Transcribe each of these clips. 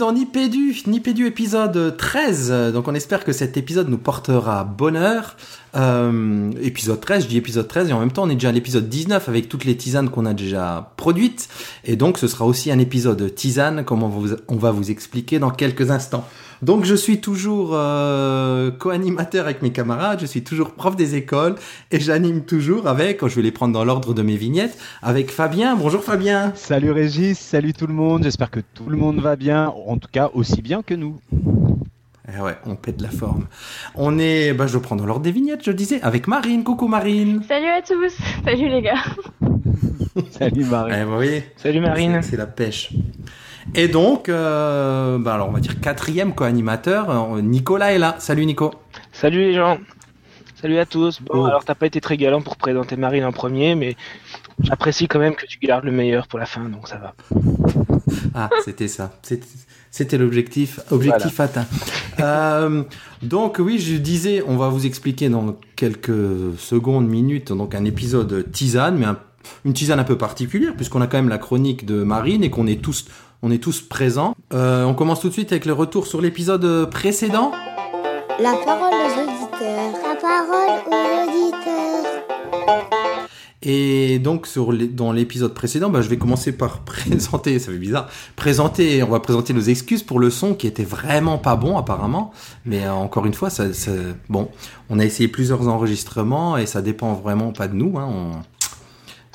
Dans Nipédu, Nipédu épisode 13. Donc on espère que cet épisode nous portera bonheur. Euh, épisode 13, je dis épisode 13 et en même temps on est déjà à l'épisode 19 avec toutes les tisanes qu'on a déjà produites. Et donc ce sera aussi un épisode tisane comme on va vous expliquer dans quelques instants. Donc je suis toujours euh, co-animateur avec mes camarades, je suis toujours prof des écoles et j'anime toujours avec, je vais les prendre dans l'ordre de mes vignettes, avec Fabien. Bonjour Fabien. Salut Régis, salut tout le monde, j'espère que tout le monde va bien, en tout cas aussi bien que nous. Eh ouais, on pète la forme. On est, bah, je prends dans l'ordre des vignettes, je disais, avec Marine. Coucou Marine. Salut à tous. Salut les gars. Salut Marine. Eh, oui. Salut Marine. C'est la pêche. Et donc, euh, bah alors on va dire quatrième co-animateur, euh, Nicolas est là. Salut Nico. Salut les gens. Salut à tous. Bon, oh. alors t'as pas été très galant pour présenter Marine en premier, mais j'apprécie quand même que tu gardes le meilleur pour la fin, donc ça va. ah, c'était ça. C'était l'objectif, objectif atteint. euh, donc oui, je disais, on va vous expliquer dans quelques secondes, minutes, donc un épisode tisane, mais une tisane un peu particulière, puisqu'on a quand même la chronique de Marine et qu'on est tous on est tous présents. Euh, on commence tout de suite avec le retour sur l'épisode précédent. La parole aux auditeurs. La parole aux auditeurs. Et donc sur dans l'épisode précédent, bah, je vais commencer par présenter, ça fait bizarre, présenter, on va présenter nos excuses pour le son qui était vraiment pas bon apparemment, mais euh, encore une fois, ça, bon, on a essayé plusieurs enregistrements et ça dépend vraiment pas de nous, hein, on,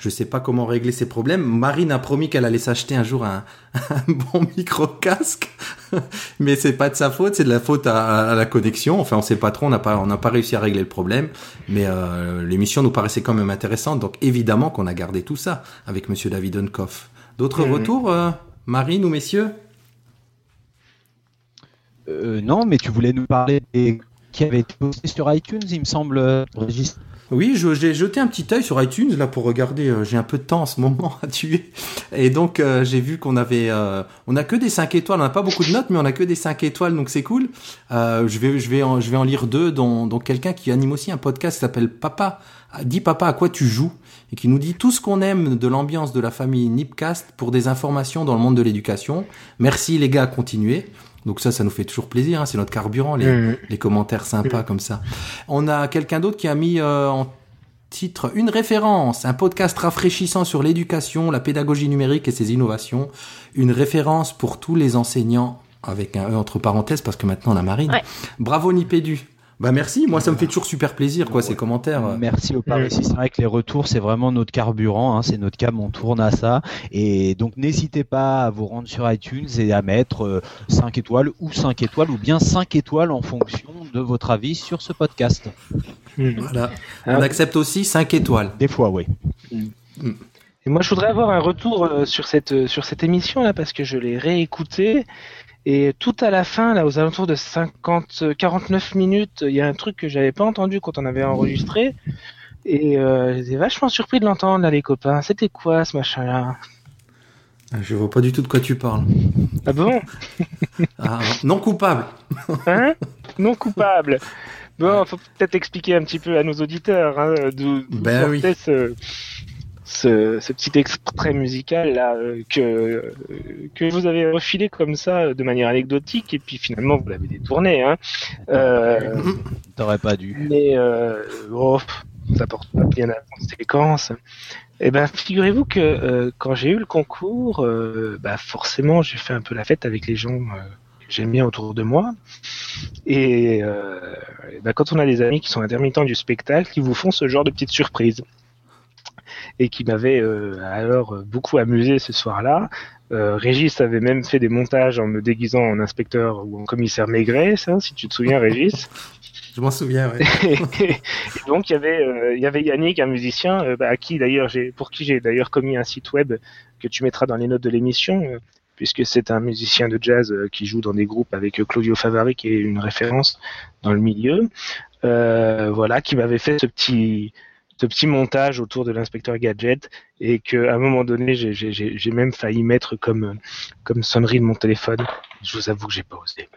je sais pas comment régler ces problèmes. Marine a promis qu'elle allait s'acheter un jour un, bon micro casque, mais c'est pas de sa faute, c'est de la faute à, la connexion. Enfin, on sait pas trop, on n'a pas, on n'a pas réussi à régler le problème, mais euh, l'émission nous paraissait quand même intéressante, donc évidemment qu'on a gardé tout ça avec Monsieur David Unkoff. D'autres mhm. retours, euh, Marine ou messieurs? Euh, Non, mais tu voulais nous parler qui avait été posté sur iTunes, il me semble, Régis. Oui, j'ai jeté un petit œil sur iTunes là pour regarder. Euh, j'ai un peu de temps en ce moment à tuer, et donc euh, j'ai vu qu'on avait, euh, on a que des 5 étoiles. On n'a pas beaucoup de notes, mais on a que des 5 étoiles, donc c'est cool. je vais, je vais, en, je vais en lire deux, dont, dont quelqu'un qui anime aussi un podcast qui s'appelle Papa. Dis papa à quoi tu joues? Et qui nous dit tout ce qu'on aime de l'ambiance de la famille Nipcast pour des informations dans le monde de l'éducation. Merci les gars, continuez. Donc ça, ça nous fait toujours plaisir. Hein, c'est notre carburant, les, mmh. les commentaires sympas mmh. comme ça. On a quelqu'un d'autre qui a mis euh, en titre une référence, un podcast rafraîchissant sur l'éducation, la pédagogie numérique et ses innovations. Une référence pour tous les enseignants avec un E entre parenthèses parce que maintenant on a Marine. Bravo Nipédu. Bah merci, moi ça me fait toujours super plaisir quoi ces commentaires. Merci au Paris. C'est vrai que les retours c'est vraiment notre carburant, hein, c'est notre cam, on tourne à ça. Et donc n'hésitez pas à vous rendre sur iTunes et à mettre 5 euh, étoiles ou 5 étoiles ou bien 5 étoiles en fonction de votre avis sur ce podcast. Hmm. Voilà. On accepte aussi 5 étoiles. Des fois oui. Hmm. Et moi je voudrais avoir un retour euh, sur cette, euh, sur cette émission là parce que je l'ai réécoutée et tout à la fin, là, aux alentours de 50, 49 minutes, il y a un truc que j'avais pas entendu quand on avait enregistré. Et euh, j'étais vachement surpris de l'entendre, là, les copains. C'était quoi, ce machin-là? Ah, Je vois pas du tout de quoi tu parles. Ah bon? Ah, Non coupable. hein? Non coupable. Bon, faut peut-être expliquer un petit peu à nos auditeurs hein, d'où ben oui ce, petit extrait musical là euh, que que vous avez refilé comme ça de manière anecdotique et puis finalement vous l'avez détourné hein. Euh, T'aurais pas dû. Mais euh, oh, ça porte pas bien à conséquence. Eh ben figurez-vous que euh, quand j'ai eu le concours, bah forcément j'ai fait un peu la fête avec les gens que j'aime bien autour de moi. Et bah, quand on a des amis qui sont intermittents du spectacle, ils vous font ce genre de petites surprises et qui m'avait euh, alors beaucoup amusé ce soir-là. Euh, Régis avait même fait des montages en me déguisant en inspecteur ou en commissaire Maigret, ça, si tu te souviens, Régis. Je m'en souviens. Ouais. et donc il y avait euh, il y avait Yannick, un musicien, euh, bah, à qui d'ailleurs j'ai pour qui j'ai d'ailleurs commis un site web que tu mettras dans les notes de l'émission, euh, puisque c'est un musicien de jazz qui joue dans des groupes avec Claudio Favari qui est une référence dans le milieu. voilà, qui m'avait fait ce petit ce petit montage autour de l'inspecteur Gadget et qu'à un moment donné, j'ai même failli mettre comme, comme sonnerie de mon téléphone. Je vous avoue que j'ai pas osé.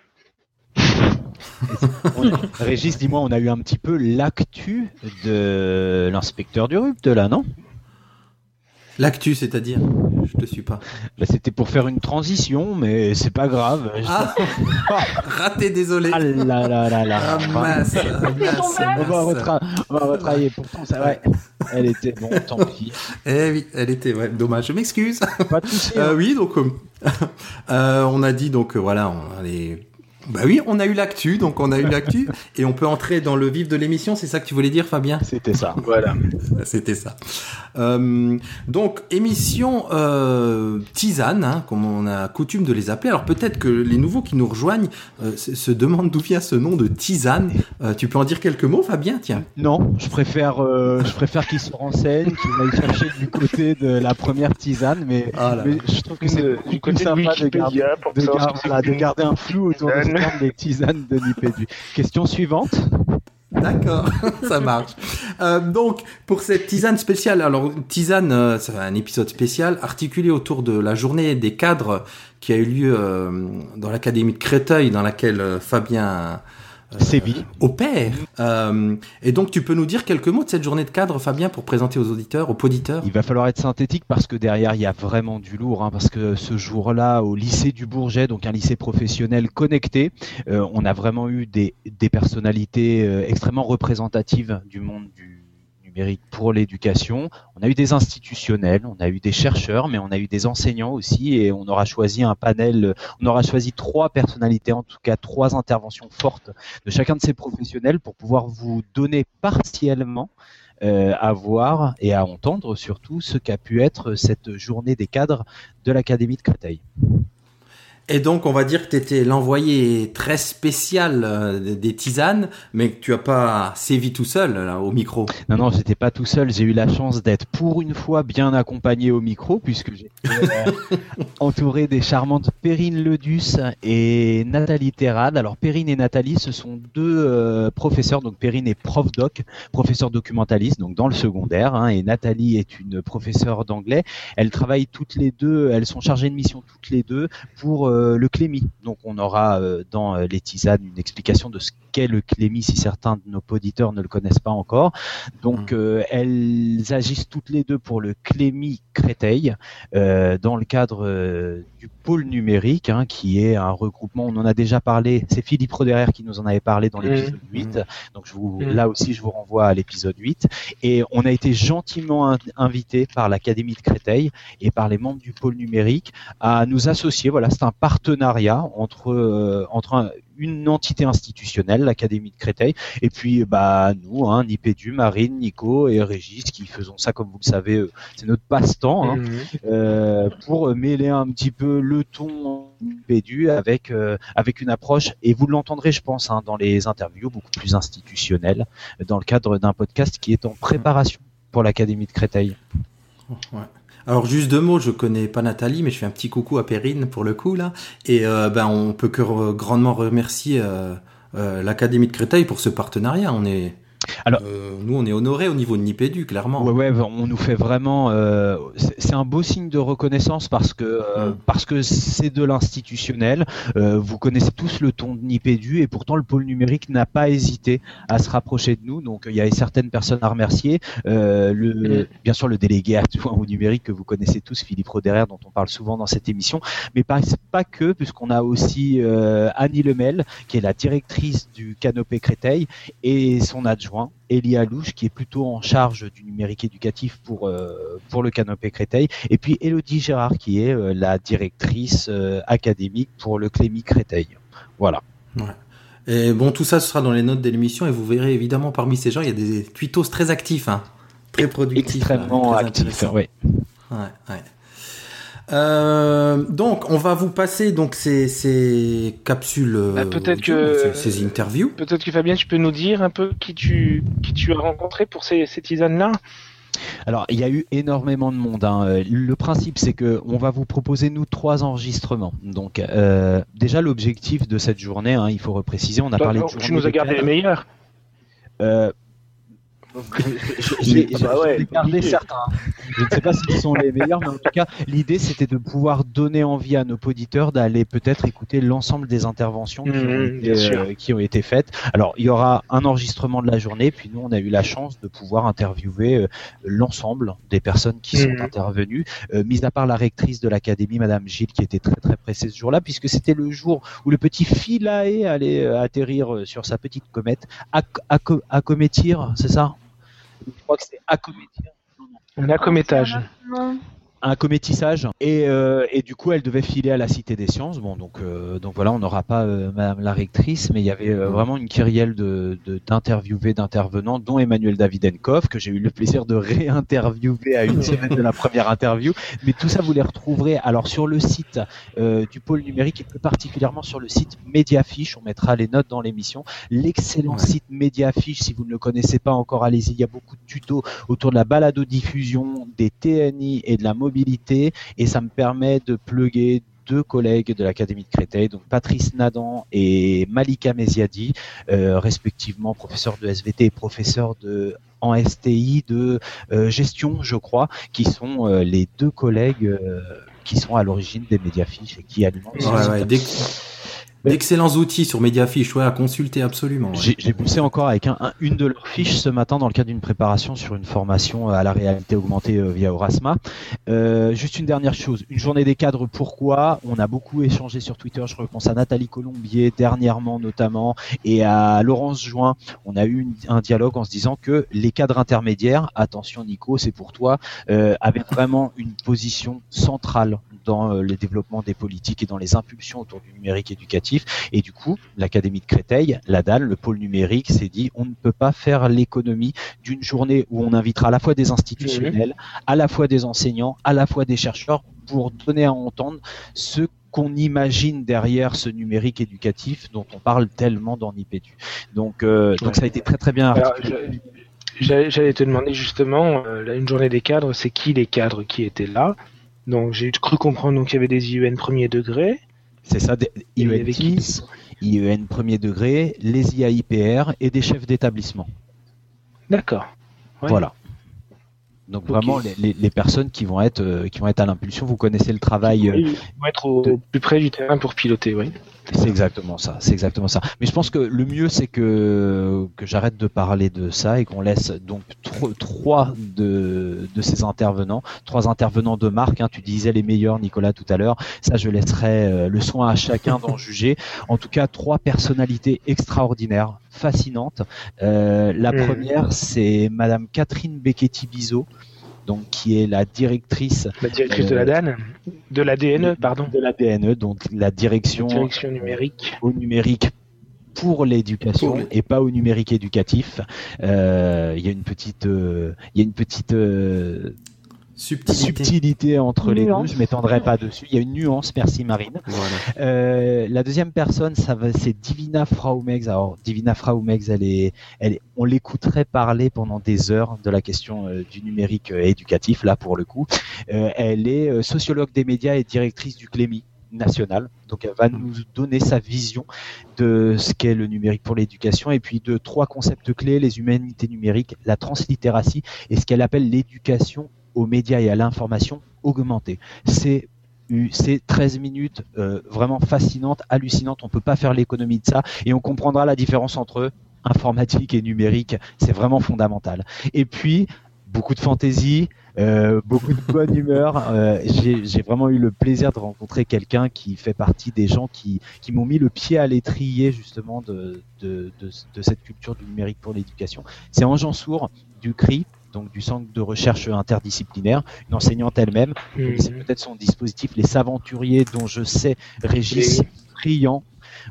Régis, dis-moi, on a eu un petit peu l'actu de l'inspecteur du RUP de là, non? L'actu, c'est-à-dire? Te suis pas. Là, c'était pour faire une transition, mais c'est pas grave. Ah, raté, désolé. Ah là là là là. Ah, mince, ah, mince, On va, retra- on va retravailler. Pourtant, ça ouais. Elle était bon, tant pis. Eh oui, elle était, ouais, dommage. Je m'excuse. Pas de souci. Euh, hein. oui, donc euh, euh, on a dit donc euh, voilà, on a les- Bah oui, on a eu l'actu, donc on a eu l'actu et on peut entrer dans le vif de l'émission. C'est ça que tu voulais dire, Fabien? C'était ça. Voilà. C'était ça. Euh, donc émission euh, tisane, hein, comme on a coutume de les appeler. Alors peut-être que les nouveaux qui nous rejoignent euh, se, se demandent d'où vient ce nom de tisane. Euh, tu peux en dire quelques mots, Fabien Tiens. Non, je préfère, euh, je préfère qu'il se renseigne, qu'il aille chercher du côté de la première tisane, mais, Ah là mais je trouve que c'est du côté sympa de garder, de, voilà, de garder un flou autour des tisanes de Nipédu. Question suivante. D'accord, ça marche. Euh, donc, pour cette tisane spéciale, alors tisane, euh, c'est un épisode spécial articulé autour de la journée des cadres qui a eu lieu euh, dans l'académie de Créteil, dans laquelle euh, Fabien Séville. opère. Euh, et donc, tu peux nous dire quelques mots de cette journée de cadre, Fabien, pour présenter aux auditeurs, aux auditeurs? Il va falloir être synthétique parce que derrière il y a vraiment du lourd. hein, parce que ce jour-là, au lycée du Bourget, donc un lycée professionnel connecté, euh, on a vraiment eu des, des personnalités euh, extrêmement représentatives du monde du pour l'éducation. On a eu des institutionnels, on a eu des chercheurs, mais on a eu des enseignants aussi, et on aura choisi un panel. On aura choisi trois personnalités, en tout cas trois interventions fortes de chacun de ces professionnels pour pouvoir vous donner partiellement euh, à voir et à entendre surtout ce qu'a pu être cette journée des cadres de l'Académie de Créteil. Et donc, on va dire que tu étais l'envoyé très spécial euh, des tisanes, mais que tu as pas sévi tout seul là, au micro. Non, non, j'étais pas tout seul. J'ai eu la chance d'être pour une fois bien accompagné au micro, puisque j'étais euh, entouré des charmantes Perrine Ledus et Nathalie Terrade. Alors, Perrine et Nathalie, ce sont deux euh, professeurs. Donc, Perrine est prof doc, professeur documentaliste, donc dans le secondaire, hein, et Nathalie est une professeure d'anglais. Elles travaillent toutes les deux, elles sont chargées de mission toutes les deux pour euh, le clémy. Donc, on aura euh, dans euh, les tisanes une explication de ce qu'est le clémy si certains de nos auditeurs ne le connaissent pas encore. Donc, euh, elles agissent toutes les deux pour le Clémy Créteil euh, dans le cadre euh, du pôle numérique, hein, qui est un regroupement. On en a déjà parlé. C'est Philippe Roderer qui nous en avait parlé dans l'épisode 8. Donc, je vous, Mhm. là aussi, je vous renvoie à l'épisode 8. Et on a été gentiment in- invité par l'Académie de Créteil et par les membres du pôle numérique à nous associer. Voilà, c'est un partenariat entre euh, entre un- une entité institutionnelle, l'Académie de Créteil, et puis bah nous, hein, Nipédu, Marine, Nico et Régis, qui faisons ça comme vous le savez, euh, c'est notre passe-temps, hein, Mhm. euh, pour mêler un petit peu le ton Nipédu avec euh, avec une approche, et vous l'entendrez, je pense, hein, dans les interviews beaucoup plus institutionnelles, dans le cadre d'un podcast qui est en préparation pour l'Académie de Créteil. Ouais. Alors juste deux mots, je connais pas Nathalie, mais je fais un petit coucou à Perrine pour le coup là. Et euh, ben on peut que grandement remercier euh, euh, l'Académie de Créteil pour ce partenariat. On est Alors- euh, nous on est honorés au niveau de Nipédu clairement. Ouais, ouais, on nous fait vraiment. euh, c'est c'est un beau signe de reconnaissance parce que euh, Mm. parce que c'est de l'institutionnel. Euh, vous connaissez tous le ton de Nipédu et pourtant le pôle numérique n'a pas hésité à se rapprocher de nous. Donc il y a certaines personnes à remercier. Euh, le, Mm. bien sûr le délégué adjoint au numérique que vous connaissez tous, Philippe Roderer, dont on parle souvent dans cette émission, mais pas pas que puisqu'on a aussi euh, Annie Lemel qui est la directrice du Canopé Créteil et son adjoint Elia Louche qui est plutôt en charge du numérique éducatif pour euh, pour le Canopé Créteil et puis Elodie Gérard qui est euh, la directrice euh, académique pour le Clémy Créteil. Voilà. Et bon tout ça ce sera dans les notes de l'émission et vous verrez évidemment parmi ces gens il y a des tweetos très actifs, hein, très productifs, Extrêmement euh, très actif. intéressants. ouais. Ouais, ouais. Euh, donc, on va vous passer donc ces, ces capsules, euh, Bah, peut-être audio, que- ces, ces interviews. Peut-être que Fabien, tu peux nous dire un peu qui tu, qui tu as rencontré pour ces, ces tisanes-là? Alors, il y a eu énormément de monde. hein. Euh, Le principe, c'est que on va vous proposer nous trois enregistrements. Donc, euh, déjà l'objectif de cette journée, hein, il faut repréciser, on a Toi, parlé de Tu nous as gardé les meilleurs. Euh, J'ai bah ouais, gardé obligé. certains. Je ne sais pas s'ils sont les meilleurs, mais en tout cas, l'idée c'était de pouvoir donner envie à nos auditeurs d'aller peut-être écouter l'ensemble des interventions qui, ont été, sûr. euh, qui ont été faites. Alors, il y aura un enregistrement de la journée, puis nous, on a eu la chance de pouvoir interviewer euh, l'ensemble des personnes qui sont Mhm. intervenues, euh, mis à part la rectrice de l'académie, Madame Gilles, qui était très très pressée ce jour-là, puisque c'était le jour où le petit Philae allait euh, atterrir euh, sur sa petite comète, Ac- Aco- Acométir, c'est ça? Je crois que c'était Acométir Un accométage. Un cométissage. Et, euh, et du coup elle devait filer à la Cité des Sciences. Bon donc euh, donc voilà on n'aura pas euh, Madame la rectrice mais il y avait euh, vraiment une kyrielle de d'interviewés d'intervenants dont Emmanuel Davidenkov que j'ai eu le plaisir de réinterviewer à une semaine de la première interview. Mais tout ça vous les retrouverez alors sur le site euh, du pôle numérique et plus particulièrement sur le site Mediafiche. On mettra les notes dans l'émission. L'excellent Ouais. site Mediafiche si vous ne le connaissez pas encore allez-y. Il y a beaucoup de tutos autour de la balado-diffusion, des TNI et de la mobilité, et ça me permet de plugger deux collègues de l'Académie de Créteil, donc Patrice Nadan et Malika Meziadi, euh, respectivement professeur de SVT et professeur de en STI de euh, gestion, je crois, qui sont euh, les deux collègues qui sont à l'origine des médiafiches et qui alimentent Ouais, ouais, D'excellents outils sur Mediafiche, ouais, à consulter absolument. ouais. J'ai poussé encore avec un, un- une de leurs fiches ce matin dans le cadre d'une préparation sur une formation à la réalité augmentée euh, via Orasma. Euh, juste une dernière chose, une journée des cadres, pourquoi? On a beaucoup échangé sur Twitter, je repense à Nathalie Colombier dernièrement notamment et à Laurence Join. On a eu une- un dialogue en se disant que les cadres intermédiaires, attention Nico, c'est pour toi, euh, avaient vraiment une position centrale dans euh, le développement des politiques et dans les impulsions autour du numérique éducatif. Et du coup, l'Académie de Créteil, la DAL, le pôle numérique, s'est dit on ne peut pas faire l'économie d'une journée où on invitera à la fois des institutionnels, à la fois des enseignants, à la fois des chercheurs pour donner à entendre ce qu'on imagine derrière ce numérique éducatif dont on parle tellement dans Nipédu. Donc, euh, donc ça a été très très bien J'allais j'allais te demander justement, euh, là, une journée des cadres, c'est qui les cadres qui étaient là? Donc j'ai cru comprendre qu'il y avait des IUN premier degré. C'est ça, des Et il y avait qui IEN10, IEN premier degré, les IAIPR et des chefs d'établissement. D'accord. Ouais. Voilà. Donc vraiment les, les, les personnes qui vont être euh, qui vont être à l'impulsion, vous connaissez le travail. euh, Oui, ils vont être au de- plus près du terrain pour piloter, oui. C'est exactement ça, c'est exactement ça. Mais je pense que le mieux c'est que que j'arrête de parler de ça et qu'on laisse donc tro- trois de de ces intervenants, trois intervenants de marque. Hein, tu disais les meilleurs, Nicolas, tout à l'heure. Ça, je laisserai euh, le soin à chacun d'en juger. En tout cas, trois personnalités extraordinaires, fascinantes. Euh, la première, c'est Madame Catherine Becchetti-Bizot, donc qui est la directrice La directrice Euh, de la DAN, de la DNE, pardon, de la DNE, donc la direction direction numérique. au numérique pour l'éducation et pas au numérique éducatif. Euh, Il y a une petite, euh, il y a une petite euh, Subtilité. subtilité entre les deux. Je m'étendrai pas dessus. Il y a une nuance. Merci Marine. Voilà. Euh, la deuxième personne, ça va, c'est Divina Fraumex. Alors Divina Fraumex, elle est, elle est- on l'écouterait parler pendant des heures de la question euh, du numérique euh, éducatif. Là, pour le coup, Euh, elle est euh, sociologue des médias et directrice du Clémy national. Donc, elle va nous donner sa vision de ce qu'est le numérique pour l'éducation et puis de trois concepts clés les humanités numériques, la translittératie et ce qu'elle appelle l'éducation aux médias et à l'information augmentée. C'est c'est 13 minutes euh, vraiment fascinantes, hallucinantes. On peut pas faire l'économie de ça et on comprendra la différence entre informatique et numérique. C'est vraiment fondamental. Et puis beaucoup de fantaisie, euh, beaucoup de bonne humeur. Euh, J'ai vraiment eu le plaisir de rencontrer quelqu'un qui fait partie des gens qui, qui m'ont mis le pied à l'étrier justement de, de, de, cette culture du numérique pour l'éducation. C'est Sourd du CRI, donc du Centre de recherche interdisciplinaire, une enseignante elle-même. Connaissez Mhm. peut-être son dispositif, les Saventuriers, dont je sais Régis. Friand.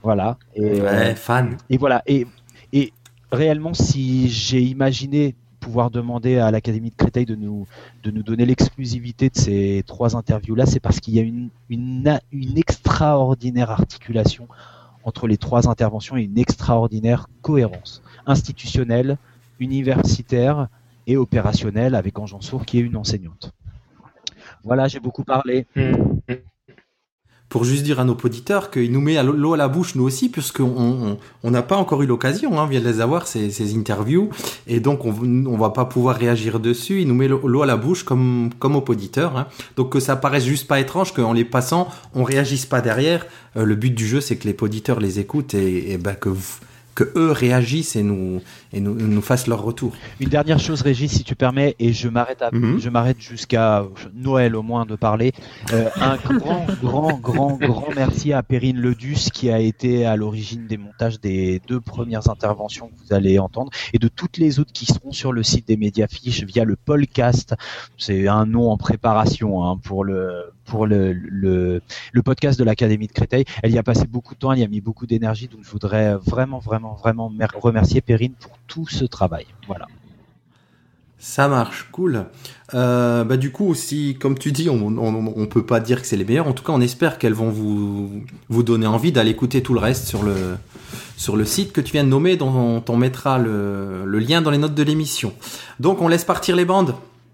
Voilà. Et, euh, Ouais, fan. et voilà. Et, et réellement, si j'ai imaginé pouvoir demander à l'Académie de Créteil de nous, de nous donner l'exclusivité de ces trois interviews-là, c'est parce qu'il y a une, une, une extraordinaire articulation entre les trois interventions et une extraordinaire cohérence institutionnelle, universitaire et opérationnelle avec Ange Sourd qui est une enseignante. Voilà, j'ai beaucoup parlé. Pour juste dire à nos auditeurs qu'il nous met l'eau à la bouche nous aussi, puisqu'on on n'a pas encore eu l'occasion, hein, on vient de les avoir ces, interviews, et donc on on va pas pouvoir réagir dessus. Il nous met l'eau à la bouche comme comme aux auditeurs, hein. donc que ça paraisse juste pas étrange qu'en les passant on réagisse pas derrière. Euh, le but du jeu c'est que les auditeurs les écoutent et, et ben que eux réagissent et nous et nous, nous fassent leur retour. Une dernière chose, Régis, si tu permets, et je m'arrête à, Mhm. je m'arrête jusqu'à Noël au moins de parler. Euh, un grand, grand, grand, grand merci à Perrine Ledus qui a été à l'origine des montages des deux premières interventions que vous allez entendre et de toutes les autres qui seront sur le site des Mediafiches via le podcast. C'est un nom en préparation hein, pour le pour le, le, le podcast de l'Académie de Créteil. Elle y a passé beaucoup de temps, elle y a mis beaucoup d'énergie, donc je voudrais vraiment, vraiment, vraiment mer- remercier Perrine pour tout ce travail. Voilà. Ça marche, cool. Euh, bah du coup, si, comme tu dis, on, on, on peut pas dire que c'est les meilleurs. En tout cas, on espère qu'elles vont vous vous donner envie d'aller écouter tout le reste sur le sur le site que tu viens de nommer, dont on, on mettra le, le lien dans les notes de l'émission. Donc, on laisse partir les bandes.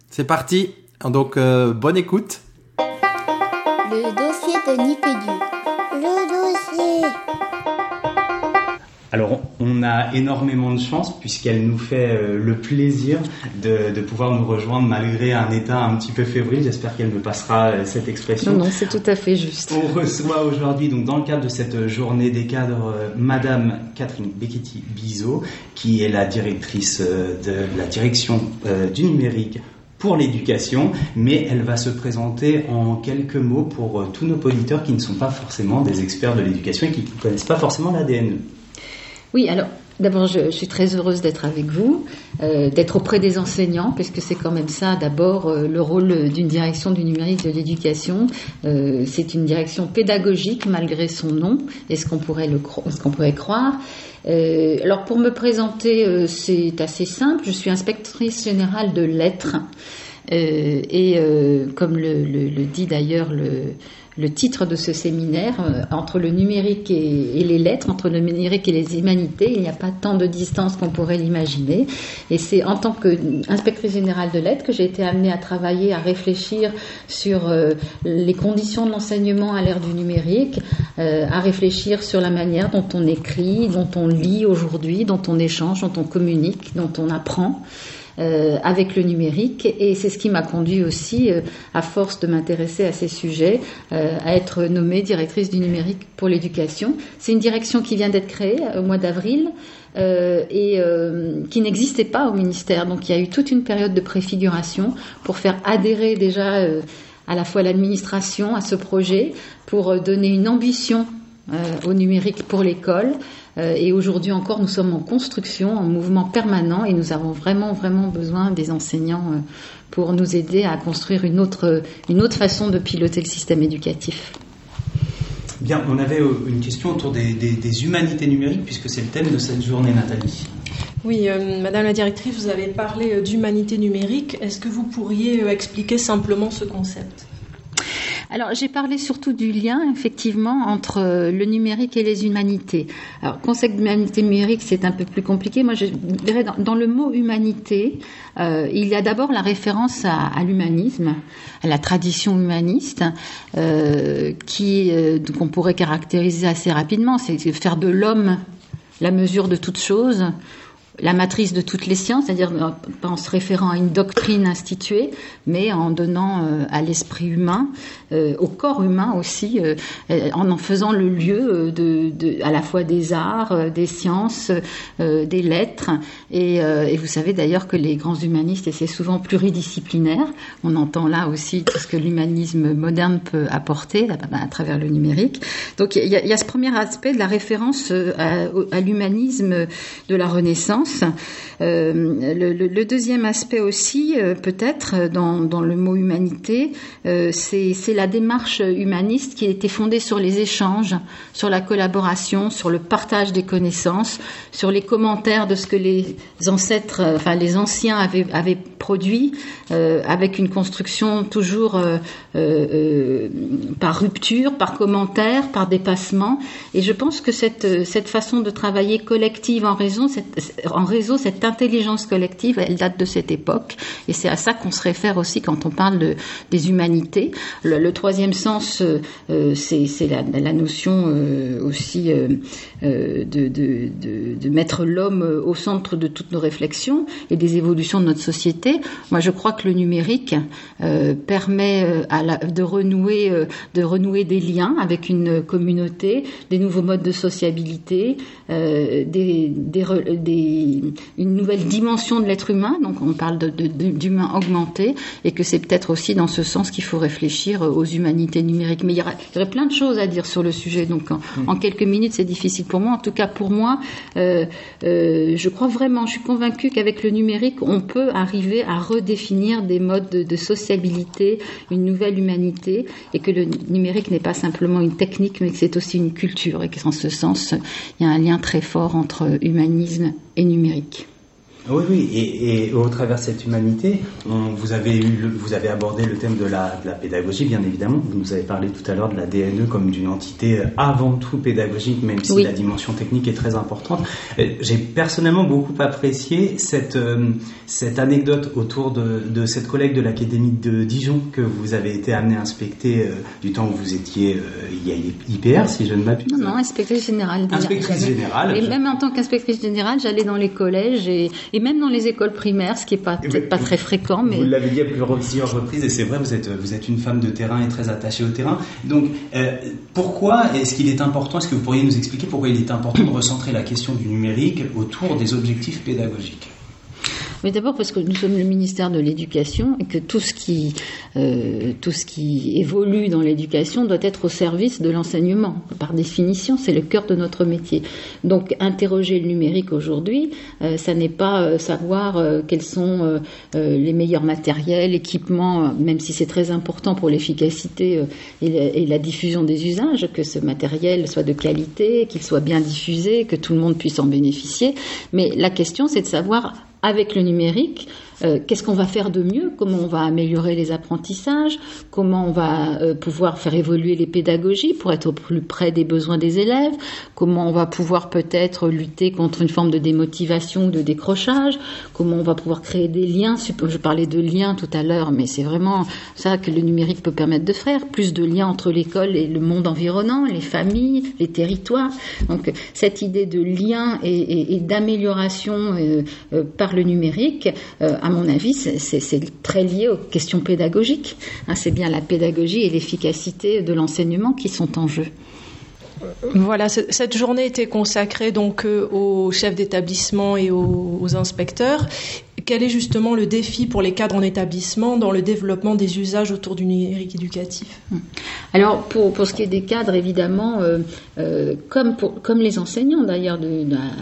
C'est parti. Donc, euh, bonne écoute. Le dossier de Nipédu. Alors, on a énormément de chance puisqu'elle nous fait euh, le plaisir de, de pouvoir nous rejoindre malgré un état un petit peu fébrile. J'espère qu'elle me passera euh, cette expression. Non, non, c'est tout à fait juste. On reçoit aujourd'hui, donc dans le cadre de cette journée des cadres, euh, Madame Catherine Becchetti Bizot, qui est la directrice de la direction du numérique pour l'éducation, mais elle va se présenter en quelques mots pour tous nos auditeurs qui ne sont pas forcément des experts de l'éducation et qui ne connaissent pas forcément l'ADN. Oui, alors d'abord, je, suis très heureuse d'être avec vous, euh, d'être auprès des enseignants, puisque c'est quand même ça, d'abord, euh, le rôle d'une direction du numérique de l'éducation. Euh, c'est une direction pédagogique, malgré son nom, et ce qu'on pourrait, le pourrait croire? Euh, alors, pour me présenter, euh, c'est assez simple. Je suis inspectrice générale de lettres. Euh, et euh, comme le dit d'ailleurs le, le titre de ce séminaire, euh, entre le numérique et, les lettres, entre le numérique et les humanités, il n'y a pas tant de distance qu'on pourrait l'imaginer. Et c'est en tant qu'inspectrice générale de lettres que j'ai été amenée à travailler, à réfléchir sur euh, les conditions de l'enseignement à l'ère du numérique, euh, à réfléchir sur la manière dont on écrit, dont on lit aujourd'hui, dont on échange, dont on communique, dont on apprend euh, avec le numérique et c'est ce qui m'a conduit aussi, euh, à force de m'intéresser à ces sujets, euh, à être nommée directrice du numérique pour l'éducation. C'est une direction qui vient d'être créée au mois d'avril et qui n'existait pas au ministère. Donc il y a eu toute une période de préfiguration pour faire adhérer déjà à la fois l'administration à ce projet, pour donner une ambition au numérique pour l'école. Euh, et aujourd'hui encore, nous sommes en construction, en mouvement permanent, et nous avons vraiment, vraiment besoin des enseignants euh, pour nous aider à construire une autre, une autre façon de piloter le système éducatif. Bien, on avait euh, une question autour des, des- des humanités numériques, puisque c'est le thème de cette journée, Nathalie. Oui, euh, Madame la directrice, vous avez parlé d'humanité numérique. Est-ce que vous pourriez expliquer simplement ce concept? Alors, j'ai parlé surtout du lien, effectivement, entre euh, le numérique et les humanités. Alors, concept d'humanité numérique, c'est un peu plus compliqué. Moi, je dirais dans, le mot humanité, euh, il y a d'abord la référence à, l'humanisme, à la tradition humaniste, euh, qu'on pourrait caractériser assez rapidement. C'est faire de l'homme la mesure de toute chose, la matrice de toutes les sciences, c'est-à-dire euh, pas en se référant à une doctrine instituée, mais en donnant euh, à l'esprit humain, euh, au corps humain aussi, en en faisant le lieu de, à la fois des arts, des sciences, des lettres. Et, vous savez d'ailleurs que les grands humanistes, et c'est souvent pluridisciplinaire, on entend là aussi tout ce que l'humanisme moderne peut apporter à, travers le numérique. Donc il y, a, ce premier aspect de la référence à l'humanisme de la Renaissance. Euh, le, deuxième aspect aussi, euh, peut-être, euh, dans, le mot humanité, c'est la démarche humaniste qui était fondée sur les échanges, sur la collaboration, sur le partage des connaissances, sur les commentaires de ce que les ancêtres, enfin les anciens avaient, produit avec une construction toujours par rupture, par commentaire, par dépassement. Et je pense que cette, façon de travailler collective en réseau, cette, en réseau, cette intelligence collective, elle date de cette époque. Et c'est à ça qu'on se réfère aussi quand on parle de, des humanités. Le, troisième sens, c'est la, notion aussi de, mettre l'homme au centre de toutes nos réflexions et des évolutions de notre société. Moi, je crois que le numérique euh, permet euh, de renouer, euh, de renouer des liens avec une communauté, des nouveaux modes de sociabilité, euh, des, une nouvelle dimension de l'être humain. Donc, on parle d'humain augmenté et que c'est peut-être aussi dans ce sens qu'il faut réfléchir aux humanités numériques. Mais il y, aurait, il y aurait plein de choses à dire sur le sujet. Donc, en, mm. en quelques minutes, c'est difficile pour moi. En tout cas, pour moi, euh, euh, je crois vraiment, je suis convaincue qu'avec le numérique, on peut arriver à redéfinir des modes de, de, sociabilité, une nouvelle humanité, et que le numérique n'est pas simplement une technique, mais que c'est aussi une culture, et qu'en ce sens, il y a un lien très fort entre humanisme et numérique. Oui, oui, et, et, au travers de cette humanité, on, vous, avez eu le, vous avez abordé le thème de la, de la, pédagogie, bien évidemment. Vous nous avez parlé tout à l'heure de la DNE comme d'une entité euh, avant tout pédagogique, même si oui. la dimension technique est très importante. Euh, j'ai personnellement beaucoup apprécié cette, euh, cette anecdote autour de, de cette collègue de l'Académie de Dijon que vous avez été amené à inspecter euh, du temps où vous étiez euh, IPR, si je ne m'abuse. Non, non, inspectrice générale. Inspectrice générale. Et même en tant qu'inspectrice générale, j'allais dans les collèges et et même dans les écoles primaires, ce qui n'est pas, peut-être pas très fréquent. Mais... Vous l'avez dit à plusieurs reprises, et c'est vrai, vous êtes, vous êtes une femme de terrain et très attachée au terrain. Donc, euh, pourquoi est-ce qu'il est important, est-ce que vous pourriez nous expliquer pourquoi il est important de recentrer la question du numérique autour des objectifs pédagogiques? Mais d'abord parce que nous sommes le ministère de l'Éducation et que tout ce qui, euh, tout ce qui évolue dans l'éducation doit être au service de l'enseignement. Par définition, c'est le cœur de notre métier. Donc, interroger le numérique aujourd'hui, euh, ça n'est pas euh, savoir euh, quels sont euh, euh, les meilleurs matériels, équipements, même si c'est très important pour l'efficacité et, et, la diffusion des usages, que ce matériel soit de qualité, qu'il soit bien diffusé, que tout le monde puisse en bénéficier. Mais la question, c'est de savoir avec le numérique, euh, qu'est-ce qu'on va faire de mieux, comment on va améliorer les apprentissages, comment on va euh, pouvoir faire évoluer les pédagogies pour être au plus près des besoins des élèves, comment on va pouvoir peut-être lutter contre une forme de démotivation ou de décrochage, comment on va pouvoir créer des liens, je parlais de liens tout à l'heure, mais c'est vraiment ça que le numérique peut permettre de faire, plus de liens entre l'école et le monde environnant, les familles, les territoires. Donc cette idée de lien et, d'amélioration euh, par le numérique, à mon avis, c'est très lié aux questions pédagogiques. Hein, c'est bien la pédagogie et l'efficacité de l'enseignement qui sont en jeu. Voilà, cette journée était consacrée donc euh, aux chefs d'établissement et aux, aux, inspecteurs. Quel est justement le défi pour les cadres en établissement dans le développement des usages autour du numérique éducatif? Alors, pour, ce qui est des cadres, évidemment, euh, euh, comme, les enseignants d'ailleurs,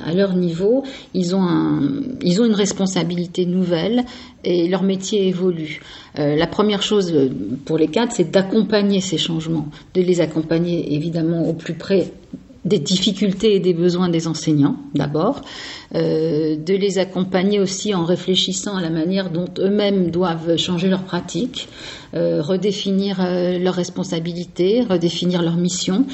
à leur niveau, ils ont, un, ils ont une responsabilité nouvelle et leur métier évolue. Euh, la première chose pour les cadres, c'est d'accompagner ces changements, de les accompagner évidemment au plus près des difficultés et des besoins des enseignants d'abord, euh, de les accompagner aussi en réfléchissant à la manière dont eux-mêmes doivent changer leurs pratiques, euh, redéfinir euh, leurs responsabilités, redéfinir leur mission.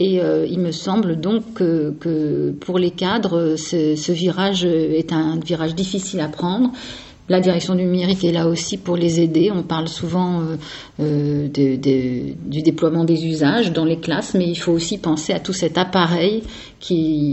Et euh, il me semble donc que, que pour les cadres, ce, ce virage est un virage difficile à prendre la direction du numérique est là aussi pour les aider. On parle souvent euh, euh, du déploiement des usages dans les classes, mais il faut aussi penser à tout cet appareil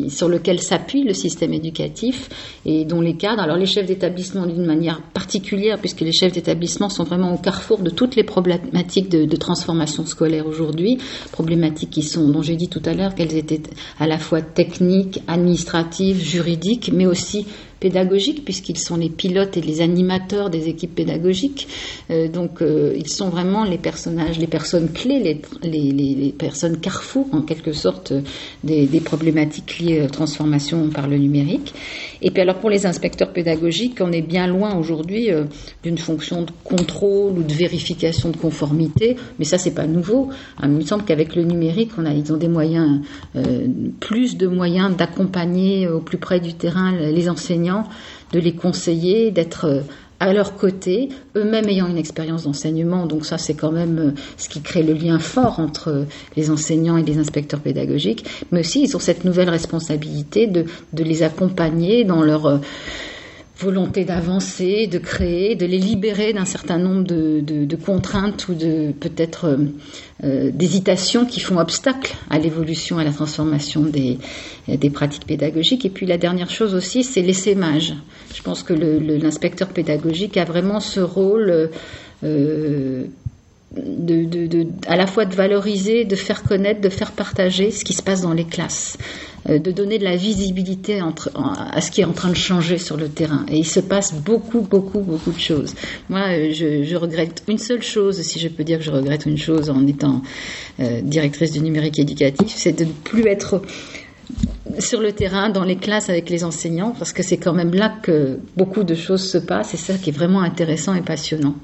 sur lequel s'appuie le système éducatif et dont les cadres, alors les chefs d'établissement d'une manière particulière, puisque les chefs d'établissement sont vraiment au carrefour de toutes les problématiques de, de transformation scolaire aujourd'hui, problématiques qui sont, dont j'ai dit tout à l'heure, qu'elles étaient à la fois techniques, administratives, juridiques, mais aussi pédagogiques, puisqu'ils sont les pilotes et les animateurs des équipes pédagogiques. Euh, donc, euh, ils sont vraiment les personnages, les personnes clés, les, personnes carrefour, en quelque sorte, des, problématiques liées à transformation par le numérique. Et puis, alors, pour les inspecteurs pédagogiques, on est bien loin aujourd'hui euh, d'une fonction de contrôle ou de vérification de conformité, mais ça, c'est pas nouveau. Il me semble qu'avec le numérique, on a, ils ont des moyens, plus de moyens d'accompagner au plus près du terrain les enseignants de les conseiller, d'être à leur côté, eux-mêmes ayant une expérience d'enseignement. Donc ça, c'est quand même euh, ce qui crée le lien fort entre les enseignants et les inspecteurs pédagogiques. Mais aussi, ils ont cette nouvelle responsabilité de, les accompagner dans leur euh, volonté d'avancer, de créer, de les libérer d'un certain nombre de, contraintes ou de peut-être euh, euh, d'hésitations qui font obstacle à l'évolution, à la transformation des, pratiques pédagogiques. Et puis la dernière chose aussi, c'est l'essaimage. Je pense que l'inspecteur pédagogique a vraiment ce rôle euh, de, de, à la fois de valoriser, de faire connaître, de faire partager ce qui se passe dans les classes, de donner de la visibilité entre, à ce qui est en train de changer sur le terrain. Et il se passe beaucoup, beaucoup, beaucoup de choses. Moi, euh, je, je regrette une seule chose, si je peux dire que je regrette une chose en étant euh, directrice du numérique éducatif, c'est de ne plus être sur le terrain, dans les classes avec les enseignants, parce que c'est quand même là que beaucoup de choses se passent, et ça qui est vraiment intéressant et passionnant.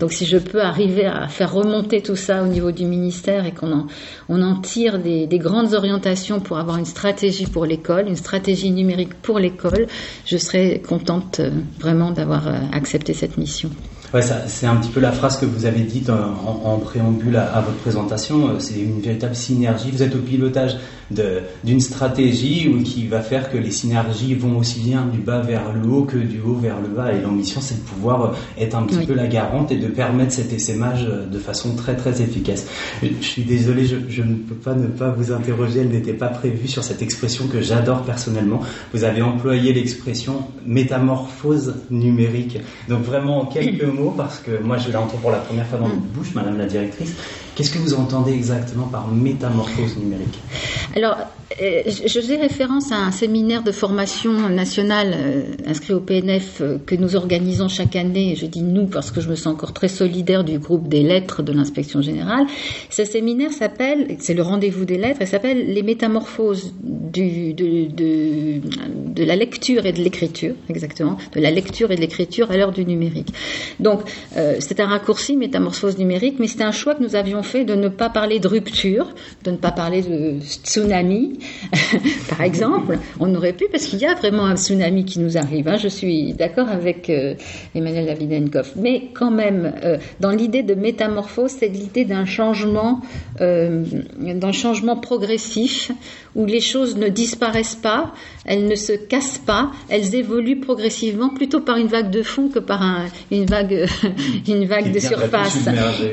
Donc si je peux arriver à faire remonter tout ça au niveau du ministère et qu'on en, tire des, des, grandes orientations pour avoir une stratégie pour l'école, une stratégie numérique pour l'école, je serais contente euh, vraiment d'avoir euh, accepté cette mission. Ouais, c'est un petit peu la phrase que vous avez dite en, en, préambule à, à, votre présentation. Euh, c'est une véritable synergie. Vous êtes au pilotage d'une stratégie qui va faire que les synergies vont aussi bien du bas vers le haut que du haut vers le bas. Et l'ambition, c'est de pouvoir euh, être un petit peu la garante et de permettre cet essaimage euh, de façon très très efficace. Je suis désolé, je, je ne peux pas ne pas vous interroger. Elle n'était pas prévue sur cette expression que j'adore personnellement. Vous avez employé l'expression métamorphose numérique. Donc vraiment en quelques mots parce que moi je l'entends pour la première fois dans votre bouche, Madame la directrice. Qu'est-ce que vous entendez exactement par métamorphose numérique Alors, euh, je faisais référence à un séminaire de formation nationale euh, inscrit au PNF euh, que nous organisons chaque année. Je dis nous parce que je me sens encore très solidaire du groupe des lettres de l'inspection générale. Ce séminaire s'appelle, c'est le rendez-vous des lettres, il s'appelle les métamorphoses de, la lecture et de l'écriture, exactement, de la lecture et de l'écriture à l'heure du numérique. Donc, c'est un raccourci métamorphose numérique, mais c'était un choix que nous avions fait de ne pas parler de rupture, de ne pas parler de tsunami, par exemple. On aurait pu, parce qu'il y a vraiment un tsunami qui nous arrive. Hein. Je suis d'accord avec euh, Emmanuel Davidenkov. Mais quand même, euh, dans l'idée de métamorphose, c'est l'idée d'un changement, euh, d'un changement progressif où les choses ne disparaissent pas, elles ne se cassent pas, elles évoluent progressivement plutôt par une vague de fond que par un, une vague, une vague de surface.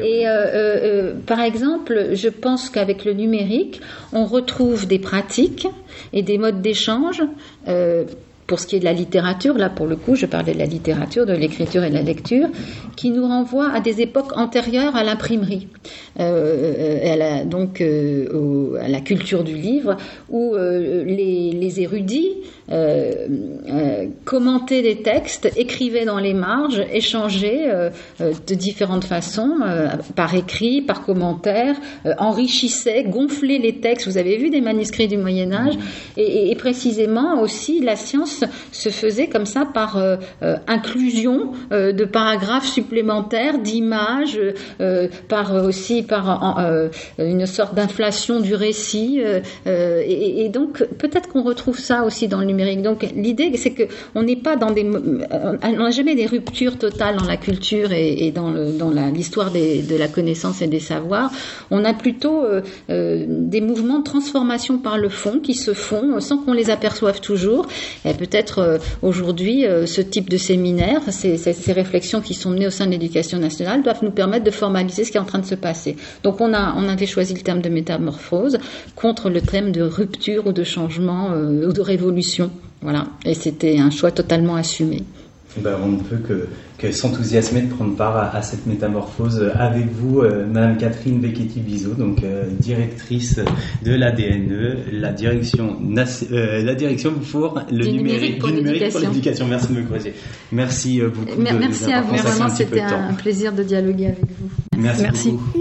Et euh, euh, par exemple, je pense qu'avec le numérique, on retrouve des pratiques et des modes d'échange. Euh, pour ce qui est de la littérature, là pour le coup, je parlais de la littérature, de l'écriture et de la lecture, qui nous renvoie à des époques antérieures à l'imprimerie, euh, donc euh, à la culture du livre, où euh, les, érudits euh, euh, commentaient des textes, écrivaient dans les marges, échangeaient euh, de différentes façons, par écrit, par commentaire, enrichissaient, gonflaient les textes. Vous avez vu des manuscrits du Moyen Âge, et, précisément aussi la science se faisait comme ça par inclusion de paragraphes supplémentaires, d'images, par aussi par une sorte d'inflation du récit. Et, donc peut-être qu'on retrouve ça aussi dans le numérique donc l'idée, c'est que on n'est pas dans des, euh, on n'a jamais des ruptures totales dans la culture et, dans, l'histoire de la connaissance et des savoirs. On a plutôt euh, euh, des mouvements de transformation par le fond qui se font sans qu'on les aperçoive toujours. Et peut-être aujourd'hui, ce type de séminaire, ces, réflexions qui sont menées au sein de l'éducation nationale doivent nous permettre de formaliser ce qui est en train de se passer. Donc on avait choisi le terme de métamorphose contre le thème de rupture ou de changement ou de révolution. Voilà, et c'était un choix totalement assumé. Ben, on ne peut que, que s'enthousiasmer de prendre part à, cette métamorphose avec vous, euh, Madame Catherine Becchetti-Bizot, donc euh, directrice de l'ADNE, la direction, euh, la direction pour le numérique, pour l'éducation. Merci de me corriger. Merci beaucoup. merci à vous, vraiment, c'était un, plaisir de dialoguer avec vous. Merci. merci. Beaucoup.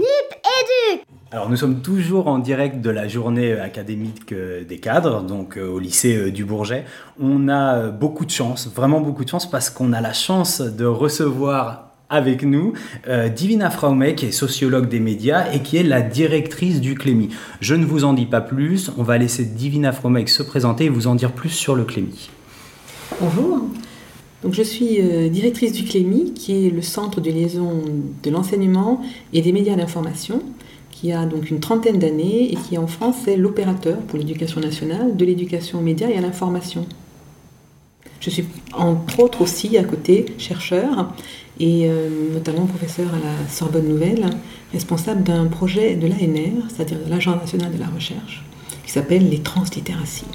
Alors nous sommes toujours en direct de la journée académique euh, des cadres, donc euh, au lycée euh, du Bourget. On a beaucoup de chance, vraiment beaucoup de chance, parce qu'on a la chance de recevoir avec nous Divina Fraume, qui est sociologue des médias et qui est la directrice du Clémy. Je ne vous en dis pas plus, on va laisser Divina Fraume se présenter et vous en dire plus sur le Clémy. Bonjour. Donc, je suis euh, directrice du CLEMI, qui est le centre de liaison de l'enseignement et des médias d'information, qui a donc une trentaine d'années et qui en France est l'opérateur pour l'éducation nationale de l'éducation aux médias et à l'information. Je suis entre autres aussi à côté chercheur et euh, notamment professeur à la Sorbonne Nouvelle, responsable d'un projet de l'ANR, c'est-à-dire de l'Agence nationale de la recherche, qui s'appelle les translittératies.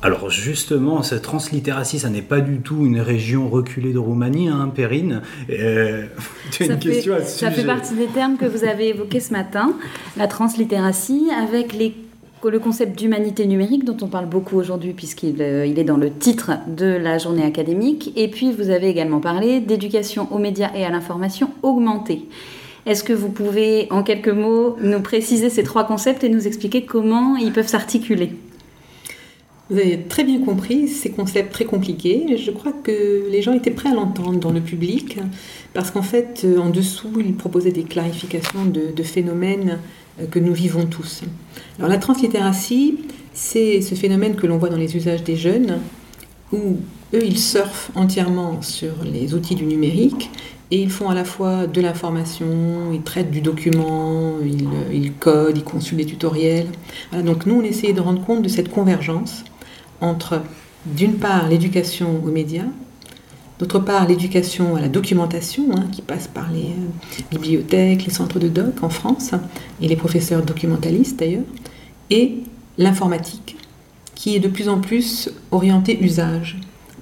Alors justement, cette translittératie, ça n'est pas du tout une région reculée de Roumanie, hein, Perrine. Euh, tu as une fait, question à ce Ça fait partie des termes que vous avez évoqués ce matin, la translittératie, avec les le concept d'humanité numérique dont on parle beaucoup aujourd'hui puisqu'il euh, il est dans le titre de la journée académique. Et puis vous avez également parlé d'éducation aux médias et à l'information augmentée. Est-ce que vous pouvez en quelques mots nous préciser ces trois concepts et nous expliquer comment ils peuvent s'articuler? Vous avez très bien compris ces concepts très compliqués. Je crois que les gens étaient prêts à l'entendre dans le public, parce qu'en fait, euh, en dessous, ils proposaient des clarifications de, phénomènes euh, que nous vivons tous. Alors la translittératie, c'est ce phénomène que l'on voit dans les usages des jeunes, où eux, ils surfent entièrement sur les outils du numérique et ils font à la fois de l'information, ils traitent du document, ils, ils, codent, ils consultent des tutoriels. donc nous, on essayait de rendre compte de cette convergence entre, d'une part, l'éducation aux médias, d'autre part, l'éducation à la documentation, hein, qui passe par les euh, bibliothèques, les centres de doc en France, et les professeurs documentalistes d'ailleurs, et l'informatique, qui est de plus en plus orientée usage.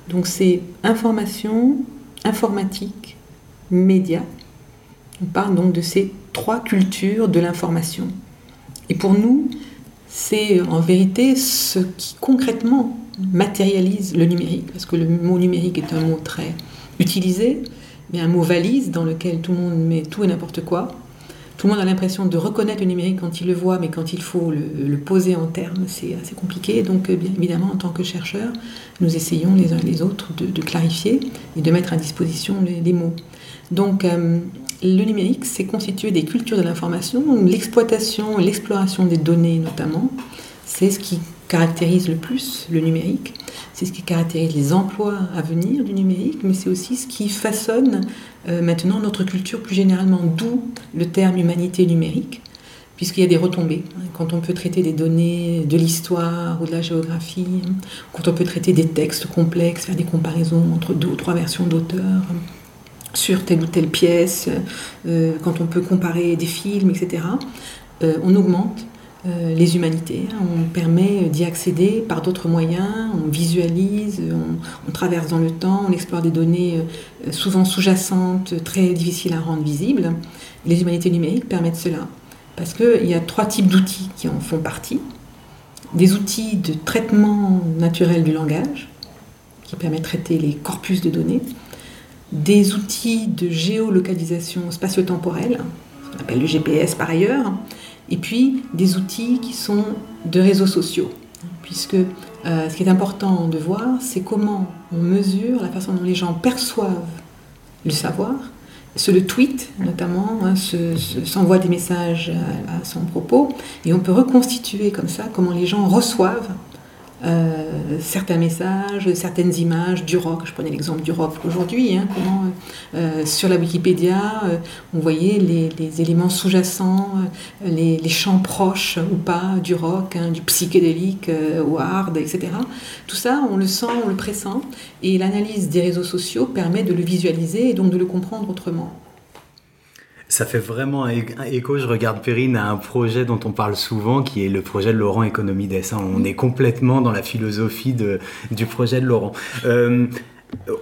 Donc c'est information, informatique, médias. On parle donc de ces trois cultures de l'information. Et pour nous, c'est en vérité ce qui concrètement matérialise le numérique, parce que le mot numérique est un mot très utilisé, mais un mot valise dans lequel tout le monde met tout et n'importe quoi. Tout le monde a l'impression de reconnaître le numérique quand il le voit, mais quand il faut le, poser en termes, c'est assez compliqué. Donc, bien évidemment, en tant que chercheurs, nous essayons les uns et les autres de, clarifier et de mettre à disposition les, mots. Donc, euh, le numérique, c'est constitué des cultures de l'information, l'exploitation, l'exploration des données notamment. C'est ce qui caractérise le plus le numérique. C'est ce qui caractérise les emplois à venir du numérique, mais c'est aussi ce qui façonne euh, maintenant notre culture plus généralement, d'où le terme humanité numérique, puisqu'il y a des retombées. Quand on peut traiter des données de l'histoire ou de la géographie, quand on peut traiter des textes complexes, faire des comparaisons entre deux ou trois versions d'auteurs, sur telle ou telle pièce, euh, quand on peut comparer des films, etc., euh, on augmente euh, les humanités. Hein. On permet d'y accéder par d'autres moyens, on visualise, on, traverse dans le temps, on explore des données souvent sous-jacentes, très difficiles à rendre visibles. Les humanités numériques permettent cela. Parce qu'il y a trois types d'outils qui en font partie. Des outils de traitement naturel du langage, qui permettent de traiter les corpus de données des outils de géolocalisation spatio-temporelle, qu'on appelle le GPS par ailleurs, et puis des outils qui sont de réseaux sociaux, puisque euh, ce qui est important de voir, c'est comment on mesure la façon dont les gens perçoivent le savoir, se le tweet notamment, hein, s'envoie des messages à, son propos, et on peut reconstituer comme ça comment les gens reçoivent euh, certains messages, certaines images du rock. Je prenais l'exemple du rock aujourd'hui. Hein, comment euh, sur la Wikipédia, euh, on voyait les, éléments sous-jacents, les, les, champs proches ou pas du rock, hein, du psychédélique au hard, etc. Tout ça, on le sent, on le pressent. Et l'analyse des réseaux sociaux permet de le visualiser et donc de le comprendre autrement. Ça fait vraiment un écho, je regarde Perrine, à un projet dont on parle souvent, qui est le projet de Laurent Économie Dessin. On est complètement dans la philosophie du projet de Laurent. Euh,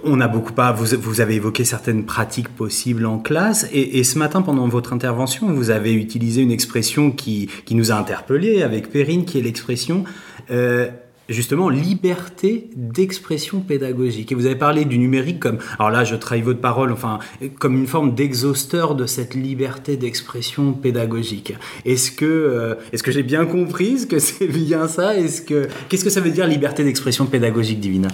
on a beaucoup pas. Vous, avez évoqué certaines pratiques possibles en classe, et, ce matin, pendant votre intervention, vous avez utilisé une expression qui, qui nous a interpellés avec Perrine, qui est l'expression euh, justement liberté d'expression pédagogique. Et vous avez parlé du numérique comme, alors là je trahis votre parole, enfin comme une forme d'exhausteur de cette liberté d'expression pédagogique. Est-ce que, euh, est-ce que j'ai bien compris que c'est bien ça? Est-ce que, qu'est-ce que ça veut dire liberté d'expression pédagogique, Divina?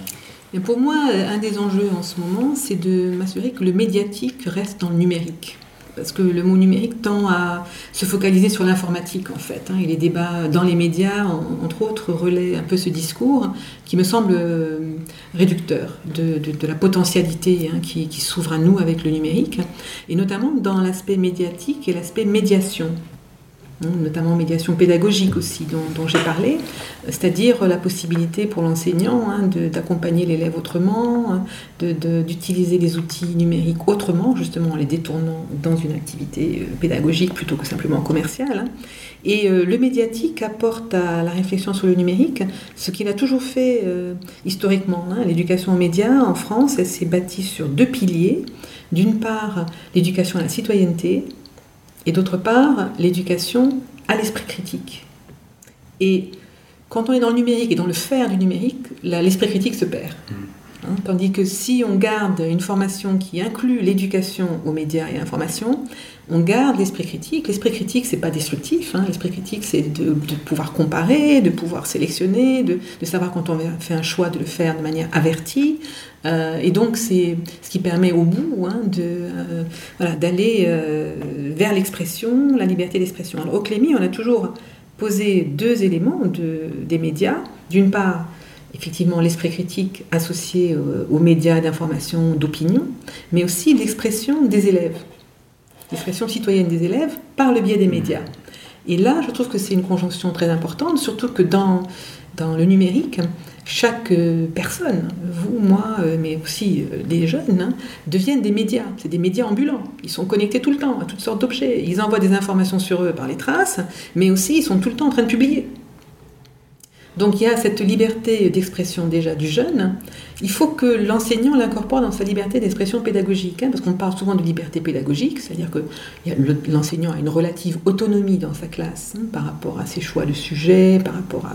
Et Pour moi, un des enjeux en ce moment, c'est de m'assurer que le médiatique reste dans le numérique. Parce que le mot numérique tend à se focaliser sur l'informatique en fait. Hein, et les débats dans les médias, entre autres, relaient un peu ce discours qui me semble euh, réducteur de, la potentialité hein, qui, qui s'ouvre à nous avec le numérique, et notamment dans l'aspect médiatique et l'aspect médiation. Hein, notamment médiation pédagogique aussi, dont, j'ai parlé, c'est-à-dire la possibilité pour l'enseignant hein, d'accompagner l'élève autrement, hein, d'utiliser les outils numériques autrement, justement en les détournant dans une activité euh, pédagogique plutôt que simplement commerciale. Et euh, le médiatique apporte à la réflexion sur le numérique ce qu'il a toujours fait euh, historiquement. L'éducation aux médias en France, elle s'est bâtie sur deux piliers. D'une part, l'éducation à la citoyenneté, et d'autre part l'éducation à l'esprit critique. Et quand on est dans le numérique et dans le faire du numérique, l'esprit critique se perd. Mm. Hein, tandis que si on garde une formation qui inclut l'éducation aux médias et à l'information, on garde l'esprit critique. L'esprit critique, c'est pas destructif. Hein. L'esprit critique, c'est de, pouvoir comparer, de pouvoir sélectionner, de, savoir quand on fait un choix de le faire de manière avertie. Euh, et donc, c'est ce qui permet au bout hein, de euh, d'aller euh, vers l'expression, la liberté d'expression. Alors, au Clémy, on a toujours posé deux éléments de, des médias. D'une part, effectivement l'esprit critique associé aux médias d'information, d'opinion, mais aussi l'expression des élèves, l'expression citoyenne des élèves par le biais des médias. Et là, je trouve que c'est une conjonction très importante, surtout que dans, dans le numérique, chaque euh, personne, vous, moi, euh, mais aussi euh, les jeunes, hein, deviennent des médias. C'est des médias ambulants. Ils sont connectés tout le temps à toutes sortes d'objets. Ils envoient des informations sur eux par les traces, mais aussi ils sont tout le temps en train de publier. Donc il y a cette liberté d'expression déjà du jeune. Il faut que l'enseignant l'incorpore dans sa liberté d'expression pédagogique, hein, parce qu'on parle souvent de liberté pédagogique, c'est-à-dire que l'enseignant a une relative autonomie dans sa classe hein, par rapport à ses choix de sujet, par rapport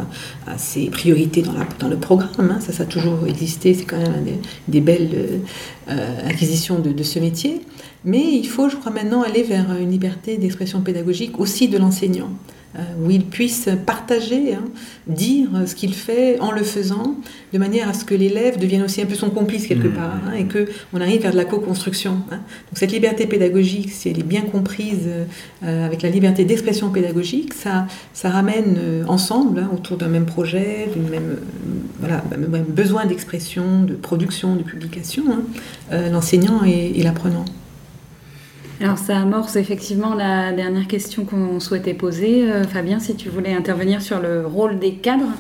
à, ses priorités dans, le programme. Hein. ça, ça a toujours existé, c'est quand même des, belles euh, acquisitions de, de ce métier. Mais il faut, je crois, maintenant aller vers une liberté d'expression pédagogique aussi de l'enseignant. Euh, où il puisse partager, hein, dire ce qu'il fait en le faisant, de manière à ce que l'élève devienne aussi un peu son complice quelque mmh. part, hein, et qu'on arrive vers de la co-construction. Hein. Donc cette liberté pédagogique, si elle est bien comprise euh, avec la liberté d'expression pédagogique, ça, ça ramène euh, ensemble, autour d'un même projet, d'un même, voilà, même besoin d'expression, de production, de publication, l'enseignant et l'apprenant. Alors ça amorce effectivement la dernière question qu'on souhaitait poser. Euh, Fabien, si tu voulais intervenir sur le rôle des cadres.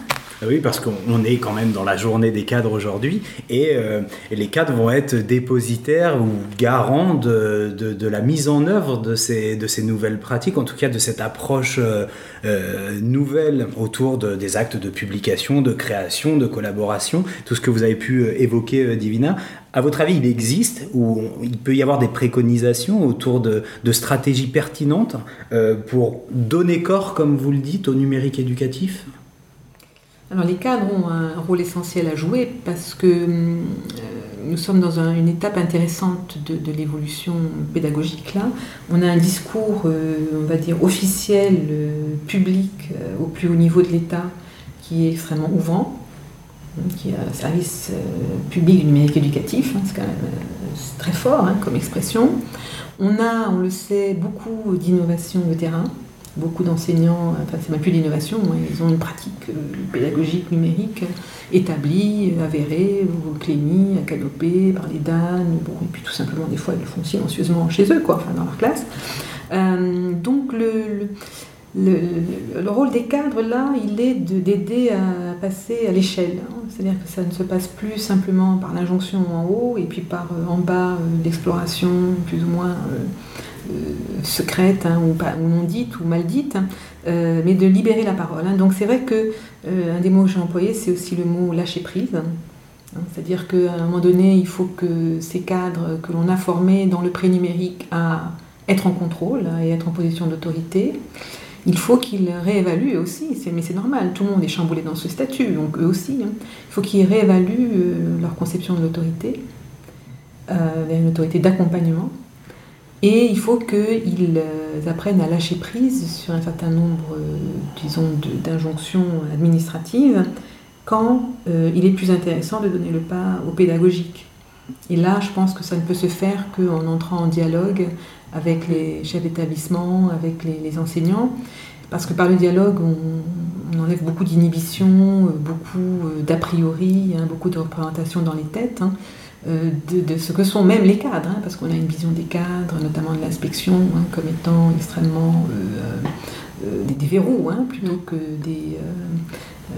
Ah oui, parce qu'on est quand même dans la journée des cadres aujourd'hui et, euh, les cadres vont être dépositaires ou garants de, de, la mise en œuvre de ces, de ces nouvelles pratiques, en tout cas de cette approche euh, nouvelle autour de, des actes de publication, de création, de collaboration, tout ce que vous avez pu évoquer, Divina. À votre avis, il existe ou il peut y avoir des préconisations autour de, stratégies pertinentes euh, pour donner corps, comme vous le dites, au numérique éducatif? Alors les cadres ont un rôle essentiel à jouer parce que euh, nous sommes dans une étape intéressante de, l'évolution pédagogique là. On a un discours, euh, on va dire, officiel, public, au plus haut niveau de l'État qui est extrêmement ouvrant qui est un service euh, public numérique éducatif, hein, c'est quand même euh, très fort hein, comme expression. On a, on le sait, beaucoup d'innovation de terrain, beaucoup d'enseignants, enfin c'est même plus l'innovation, hein, ils ont une pratique euh, pédagogique numérique établie, avérée, au Clémy, à par les DAN, bon, et puis tout simplement des fois ils le font silencieusement chez eux, quoi, enfin dans leur classe. donc le le, rôle des cadres, là, il est d'aider à passer à l'échelle. Hein. C'est-à-dire que ça ne se passe plus simplement par l'injonction en haut et puis par euh, en bas euh, l'exploration plus ou moins euh, secrète hein, ou, non dite ou mal dite, hein, mais de libérer la parole. Donc c'est vrai que un des mots que j'ai employé, c'est aussi le mot lâcher prise. C'est-à-dire qu'à un moment donné, il faut que ces cadres que l'on a formés dans le pré-numérique à être en contrôle et être en position d'autorité, il faut qu'ils réévaluent aussi, mais c'est normal, tout le monde est chamboulé dans ce statut, donc eux aussi, hein. il faut qu'ils réévaluent euh, leur conception de l'autorité, euh, une autorité d'accompagnement, et il faut qu'ils euh, apprennent à lâcher prise sur un certain nombre, disons, d'injonctions administratives quand il est plus intéressant de donner le pas au pédagogique. Et là, je pense que ça ne peut se faire qu'en entrant en dialogue avec les chefs d'établissement, avec les, enseignants, parce que par le dialogue, on, enlève beaucoup d'inhibitions, beaucoup d'a priori, hein, beaucoup de représentations dans les têtes. Hein, de, ce que sont même les cadres, hein, parce qu'on a une vision des cadres, notamment de l'inspection, comme étant extrêmement des, verrous, plutôt que des,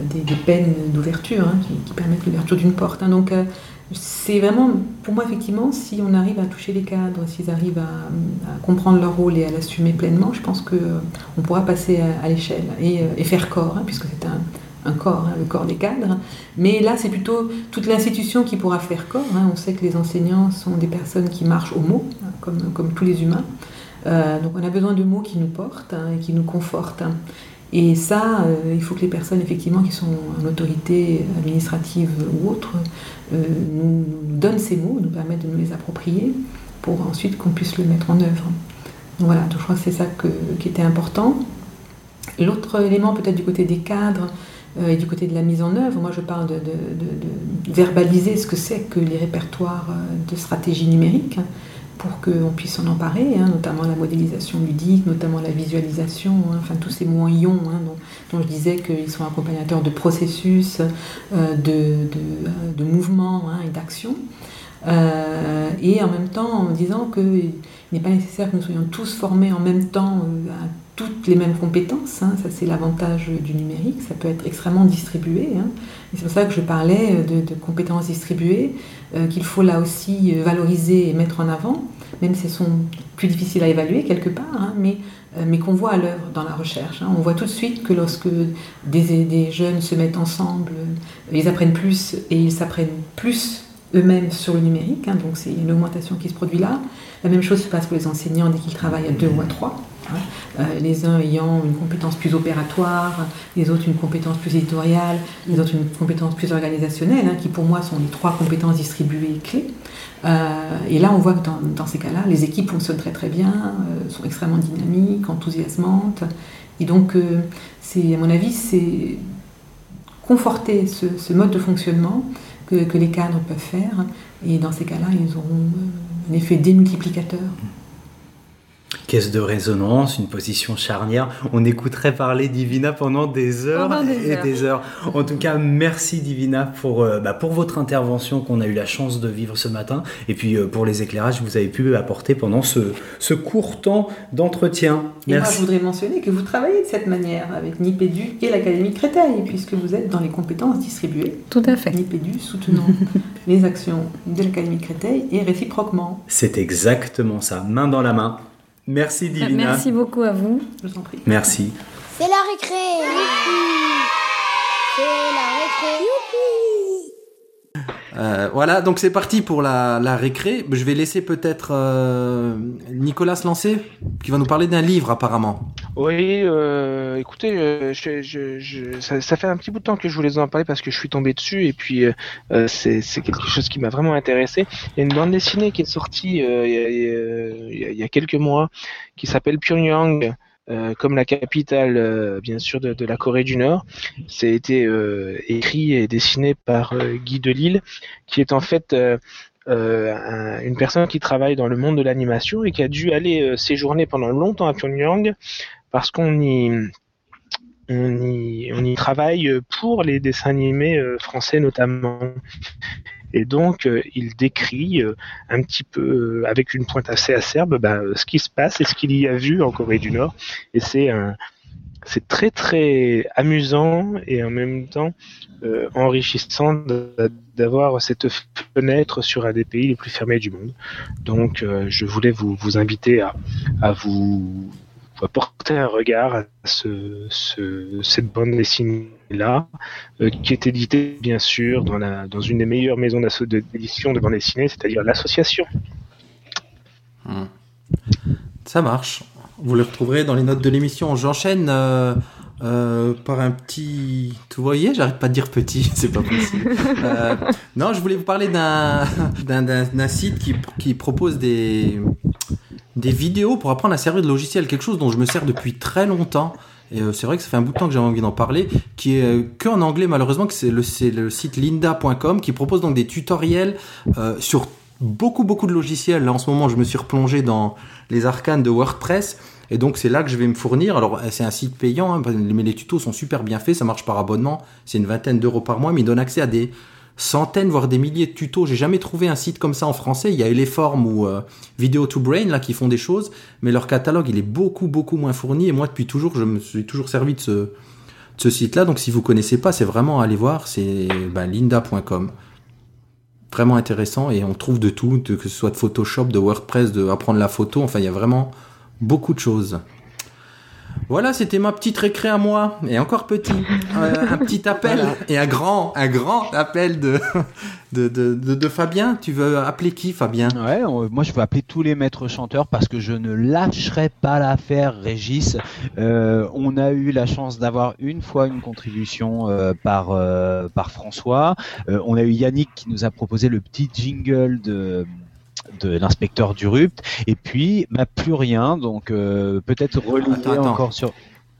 des, peines d'ouverture hein, qui, permettent l'ouverture d'une porte. Hein. Donc euh, c'est vraiment, pour moi effectivement, si on arrive à toucher les cadres, s'ils arrivent à, comprendre leur rôle et à l'assumer pleinement, je pense qu'on euh, pourra passer à, l'échelle et, euh, faire corps, hein, puisque c'est un, corps, le corps des cadres. Mais là, c'est plutôt toute l'institution qui pourra faire corps. On sait que les enseignants sont des personnes qui marchent au mot, comme, comme tous les humains. donc on a besoin de mots qui nous portent et qui nous confortent. Et ça, euh, il faut que les personnes effectivement qui sont en autorité administrative ou autre euh, nous, donnent ces mots, nous permettent de nous les approprier pour ensuite qu'on puisse le mettre en œuvre. Donc voilà, je crois que c'est ça qui était important. L'autre élément peut-être du côté des cadres euh, et du côté de la mise en œuvre, moi je parle de, verbaliser ce que c'est que les répertoires de stratégie numérique pour qu'on puisse s'en emparer, hein, notamment la modélisation ludique, notamment la visualisation, hein, enfin tous ces moyens hein, dont, je disais qu'ils sont accompagnateurs de processus, euh, de, mouvements et d'actions. Euh, et en même temps en disant qu'il n'est pas nécessaire que nous soyons tous formés en même temps euh, à toutes les mêmes compétences. ça c'est l'avantage du numérique, ça peut être extrêmement distribué. c'est pour ça que je parlais de compétences distribuées. Euh, qu'il faut là aussi euh, valoriser et mettre en avant, même si elles sont plus difficiles à évaluer quelque part, hein, mais, euh, mais qu'on voit à l'œuvre dans la recherche. Hein. On voit tout de suite que lorsque des, des jeunes se mettent ensemble, ils apprennent plus et ils s'apprennent plus eux-mêmes sur le numérique, hein. donc c'est une augmentation qui se produit là. La même chose se passe pour les enseignants dès qu'ils travaillent à deux ou à trois. Euh, les uns ayant une compétence plus opératoire, les autres une compétence plus éditoriale, les autres une compétence plus organisationnelle, hein, qui pour moi sont les trois compétences distribuées clés. Euh, et là, on voit que dans, ces cas-là, les équipes fonctionnent très très bien, euh, sont extrêmement dynamiques, enthousiasmantes. Et donc, c'est, à mon avis, c'est conforter ce, mode de fonctionnement que, que, les cadres peuvent faire. Et dans ces cas-là, ils auront un effet démultiplicateur caisse de résonance, une position charnière. On écouterait parler Divina pendant des heures et des heures. En tout cas, merci Divina pour, euh, bah, pour votre intervention qu'on a eu la chance de vivre ce matin et puis euh, pour les éclairages que vous avez pu apporter pendant ce, ce court temps d'entretien. Et moi, je voudrais mentionner que vous travaillez de cette manière avec Nipédu et l'Académie Créteil, puisque vous êtes dans les compétences distribuées. Tout à fait. Nipédu soutenant les actions de l'Académie Créteil et réciproquement. C'est exactement ça, main dans la main. Merci Divina. Merci beaucoup à vous. Je vous en prie. Merci. C'est la récré. C'est la récré. Euh, voilà, donc c'est parti pour la, récré. Je vais laisser peut-être euh, Nicolas se lancer, qui va nous parler d'un livre apparemment. Oui, euh, écoutez, ça, fait un petit bout de temps que je voulais en parler parce que je suis tombé dessus et puis c'est quelque chose qui m'a vraiment intéressé. Il y a une bande dessinée qui est sortie il, y a, quelques mois qui s'appelle Pyongyang. Euh, comme la capitale, euh, bien sûr, de, la Corée du Nord. C'est été euh, écrit et dessiné par Guy Delisle, qui est en fait une personne qui travaille dans le monde de l'animation et qui a dû aller séjourner pendant longtemps à Pyongyang parce qu'on y travaille pour les dessins animés français notamment. Et donc, euh, il décrit euh, un petit peu, euh, avec une pointe assez acerbe, bah, ce qui se passe et ce qu'il y a vu en Corée du Nord. Et c'est très très amusant et en même temps enrichissant d'avoir cette fenêtre sur un des pays les plus fermés du monde. Donc, je voulais vous, vous inviter à, à vous porter un regard à ce, ce, cette bande dessinée-là, euh, qui est éditée bien sûr dans, une des meilleures maisons d'édition de bande dessinée, c'est-à-dire l'association. Hmm. Ça marche. Vous le retrouverez dans les notes de l'émission. J'enchaîne euh, euh, par un petit. Vous voyez, j'arrête pas de dire petit, c'est pas possible. non, je voulais vous parler d'un d'un site qui, qui propose des des vidéos pour apprendre à servir de logiciel, quelque chose dont je me sers depuis très longtemps et c'est vrai que ça fait un bout de temps que j'avais envie d'en parler, qui est que en anglais malheureusement, que c'est le, site linda.com qui propose donc des tutoriels sur beaucoup beaucoup de logiciels. Là en ce moment, je me suis replongé dans les arcanes de WordPress. Et donc c'est là que je vais me fournir. Alors c'est un site payant, hein, mais les tutos sont super bien faits, ça marche par abonnement, c'est une vingtaine d'euros par mois, mais il donne accès à des centaines, voire des milliers de tutos. J'ai jamais trouvé un site comme ça en français. Il y a Eleform ou euh, Video to Brain là qui font des choses, mais leur catalogue il est beaucoup beaucoup moins fourni. Et moi depuis toujours, je me suis toujours servi de ce, site-là. Donc si vous connaissez pas, c'est vraiment à aller voir. C'est ben, linda.com. Vraiment intéressant et on trouve de tout, que ce soit de Photoshop, de WordPress, de apprendre la photo. Enfin, il y a vraiment beaucoup de choses. Voilà, c'était ma petite récré à moi, et encore petit. Euh, un petit appel et un grand, un grand appel de de, de, de, Fabien. Tu veux appeler qui, Fabien? Ouais, moi je veux appeler tous les maîtres chanteurs parce que je ne lâcherai pas l'affaire, Régis. Euh, on a eu la chance d'avoir une fois une contribution euh, par par François. on a eu Yannick qui nous a proposé le petit jingle de de l'inspecteur du RUPT. Et puis, bah, plus rien. Donc, euh, peut-être relayer encore sur.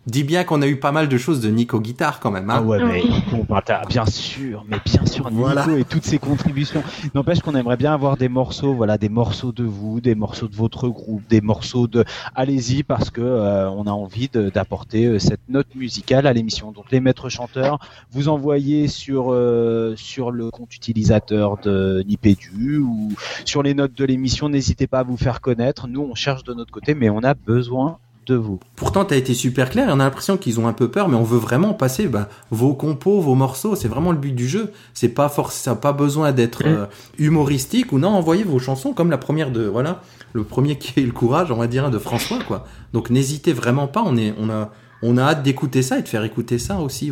Dis bien qu'on a eu pas mal de choses de Nico Guitare quand même. Hein ah ouais, mais bah, bien sûr, mais bien sûr, Nico et toutes ses contributions. N'empêche qu'on aimerait bien avoir des morceaux, voilà, des morceaux de vous, des morceaux de votre groupe, des morceaux de. Allez-y parce que euh, on a envie d'apporter euh, cette note musicale à l'émission. Donc les maîtres chanteurs, vous envoyez sur euh, sur le compte utilisateur de Nipédu ou sur les notes de l'émission. N'hésitez pas à vous faire connaître. Nous, on cherche de notre côté, mais on a besoin vous. Pourtant, tu as été super clair on a l'impression qu'ils ont un peu peur, mais on veut vraiment passer bah, vos compos, vos morceaux. C'est vraiment le but du jeu. C'est pas ça pas besoin d'être euh, humoristique ou non. Envoyez vos chansons comme la première de voilà le premier qui a eu le courage, on va dire, de François quoi. Donc n'hésitez vraiment pas. On est on a on a hâte d'écouter ça et de faire écouter ça aussi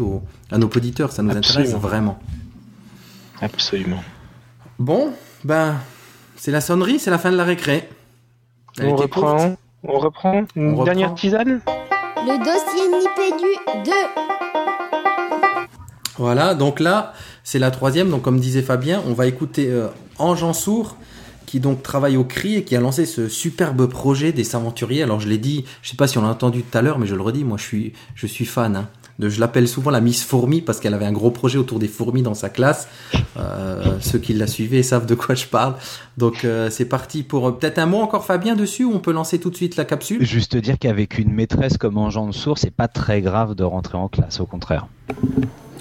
à nos auditeurs. Ça nous intéresse vraiment. Absolument. Bon, ben c'est la sonnerie, c'est la fin de la récré. on reprend. On reprend une dernière tisane Le dossier Nipédu 2. Voilà, donc là, c'est la troisième. Donc, comme disait Fabien, on va écouter euh, Ange Sourd, qui donc travaille au CRI et qui a lancé ce superbe projet des aventuriers. Alors, je l'ai dit, je sais pas si on l'a entendu tout à l'heure, mais je le redis, moi, je suis, je suis fan. Hein je l'appelle souvent la Miss Fourmi parce qu'elle avait un gros projet autour des fourmis dans sa classe. Euh, ceux qui la suivaient savent de quoi je parle. Donc euh, c'est parti pour euh, peut-être un mot encore Fabien dessus ou on peut lancer tout de suite la capsule? Juste dire qu'avec une maîtresse comme Jean de Source, c'est pas très grave de rentrer en classe, au contraire.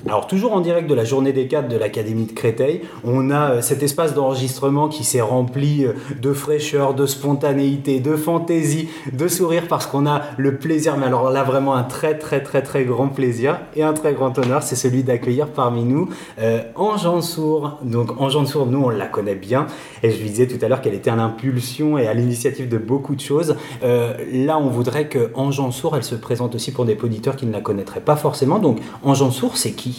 Alors toujours en direct de la journée des cadres de l'Académie de Créteil, on a euh, cet espace d'enregistrement qui s'est rempli euh, de fraîcheur, de spontanéité, de fantaisie, de sourire parce qu'on a le plaisir, mais alors là vraiment un très très très très grand plaisir et un très grand honneur, c'est celui d'accueillir parmi nous euh, Ange Sour. Donc Ange Sour, nous on la connaît bien et je lui disais tout à l'heure qu'elle était à l'impulsion et à l'initiative de beaucoup de choses. là on voudrait que Ange elle se présente aussi pour des auditeurs qui ne la connaîtraient pas forcément. Donc Ange Sour, c'est qui?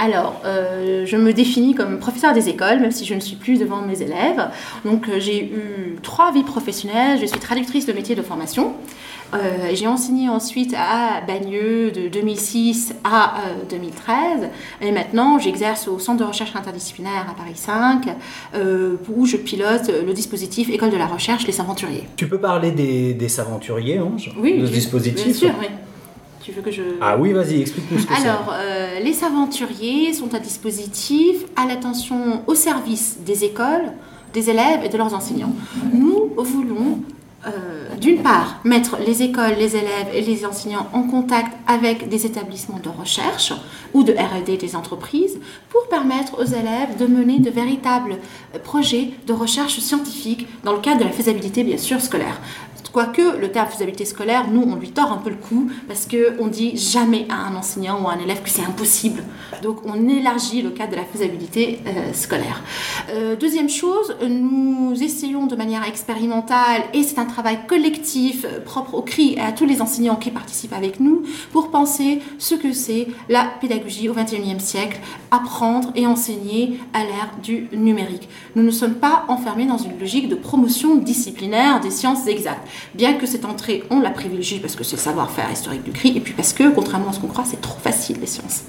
Alors, euh, je me définis comme professeur des écoles, même si je ne suis plus devant mes élèves. Donc, euh, j'ai eu trois vies professionnelles. Je suis traductrice de métier de formation. Euh, j'ai enseigné ensuite à Bagneux de 2006 à 2013. Et maintenant, j'exerce au Centre de recherche interdisciplinaire à Paris 5, où je pilote le dispositif École de la recherche Les Aventuriers. Tu peux parler des, des Aventuriers, Ange? Oui, de ce dispositif bien sûr, oui. Tu veux que je... Ah oui, vas-y, explique-nous ce que c'est. Alors, euh, les aventuriers sont un dispositif à l'attention au service des écoles, des élèves et de leurs enseignants. Nous voulons euh, d'une part, mettre les écoles, les élèves et les enseignants en contact avec des établissements de recherche ou de RD des entreprises pour permettre aux élèves de mener de véritables projets de recherche scientifique dans le cadre de la faisabilité, bien sûr, scolaire. Quoique le terme faisabilité scolaire, nous, on lui tord un peu le cou parce qu'on dit jamais à un enseignant ou à un élève que c'est impossible. Donc on élargit le cadre de la faisabilité euh, scolaire. Euh, deuxième chose, nous essayons de manière expérimentale, et c'est un travail collectif euh, propre au CRI et à tous les enseignants qui participent avec nous, pour penser ce que c'est la pédagogie au XXIe siècle, apprendre et enseigner à l'ère du numérique. Nous ne sommes pas enfermés dans une logique de promotion disciplinaire des sciences exactes bien que cette entrée, on la privilégie parce que c'est le savoir-faire historique du CRI, et puis parce que, contrairement à ce qu'on croit, c'est trop facile les sciences.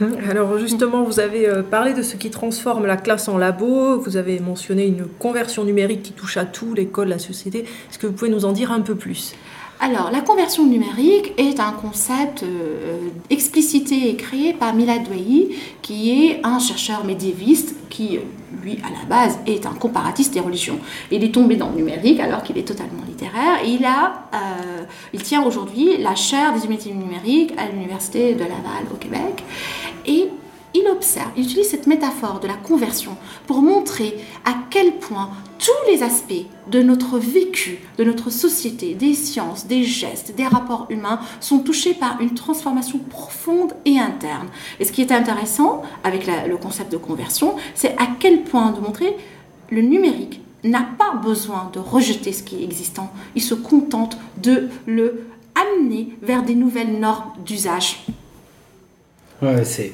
Alors justement, vous avez euh, parlé de ce qui transforme la classe en labo, vous avez mentionné une conversion numérique qui touche à tout, l'école, la société. Est-ce que vous pouvez nous en dire un peu plus? Alors, la conversion numérique est un concept euh, explicité et créé par Milad Dweyi, qui est un chercheur médiéviste qui, lui, à la base, est un comparatiste des religions. Il est tombé dans le numérique alors qu'il est totalement littéraire. Il, a, euh, il tient aujourd'hui la chaire des humanités numériques à l'Université de Laval au Québec. Et il observe, il utilise cette métaphore de la conversion pour montrer à quel point tous les aspects de notre vécu, de notre société, des sciences, des gestes, des rapports humains sont touchés par une transformation profonde et interne. Et ce qui est intéressant avec le concept de conversion, c'est à quel point de montrer le numérique n'a pas besoin de rejeter ce qui est existant, il se contente de le amener vers des nouvelles normes d'usage Ouais, c'est,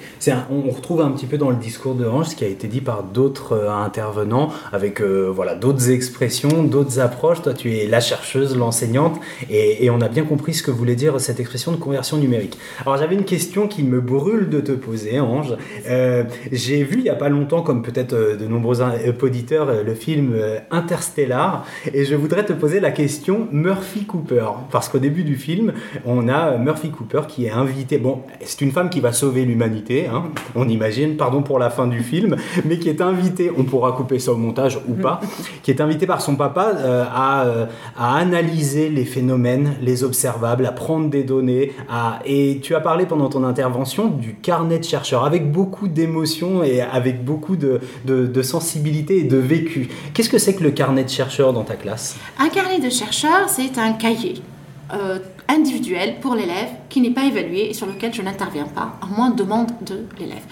on retrouve un petit peu dans le discours de Ange ce qui a été dit par d'autres euh, intervenants avec euh, voilà d'autres expressions, d'autres approches. Toi, tu es la chercheuse, l'enseignante, et, on a bien compris ce que voulait dire cette expression de conversion numérique. Alors j'avais une question qui me brûle de te poser, Ange. Euh, j'ai vu il y a pas longtemps, comme peut-être de nombreux auditeurs, le film Interstellar, et je voudrais te poser la question Murphy Cooper, parce qu'au début du film, on a Murphy Cooper qui est invité. Bon, c'est une femme qui va sauver l'humanité, hein, on imagine, pardon pour la fin du film, mais qui est invité, on pourra couper ça au montage ou pas, qui est invité par son papa euh, à, euh, à, analyser les phénomènes, les observables, à prendre des données. À... Et tu as parlé pendant ton intervention du carnet de chercheurs, avec beaucoup d'émotions et avec beaucoup de, de, sensibilité et de vécu. Qu'est-ce que c'est que le carnet de chercheurs dans ta classe? Un carnet de chercheurs, c'est un cahier. Euh, individuel pour l'élève qui n'est pas évalué et sur lequel je n'interviens pas, à moins de demande de l'élève.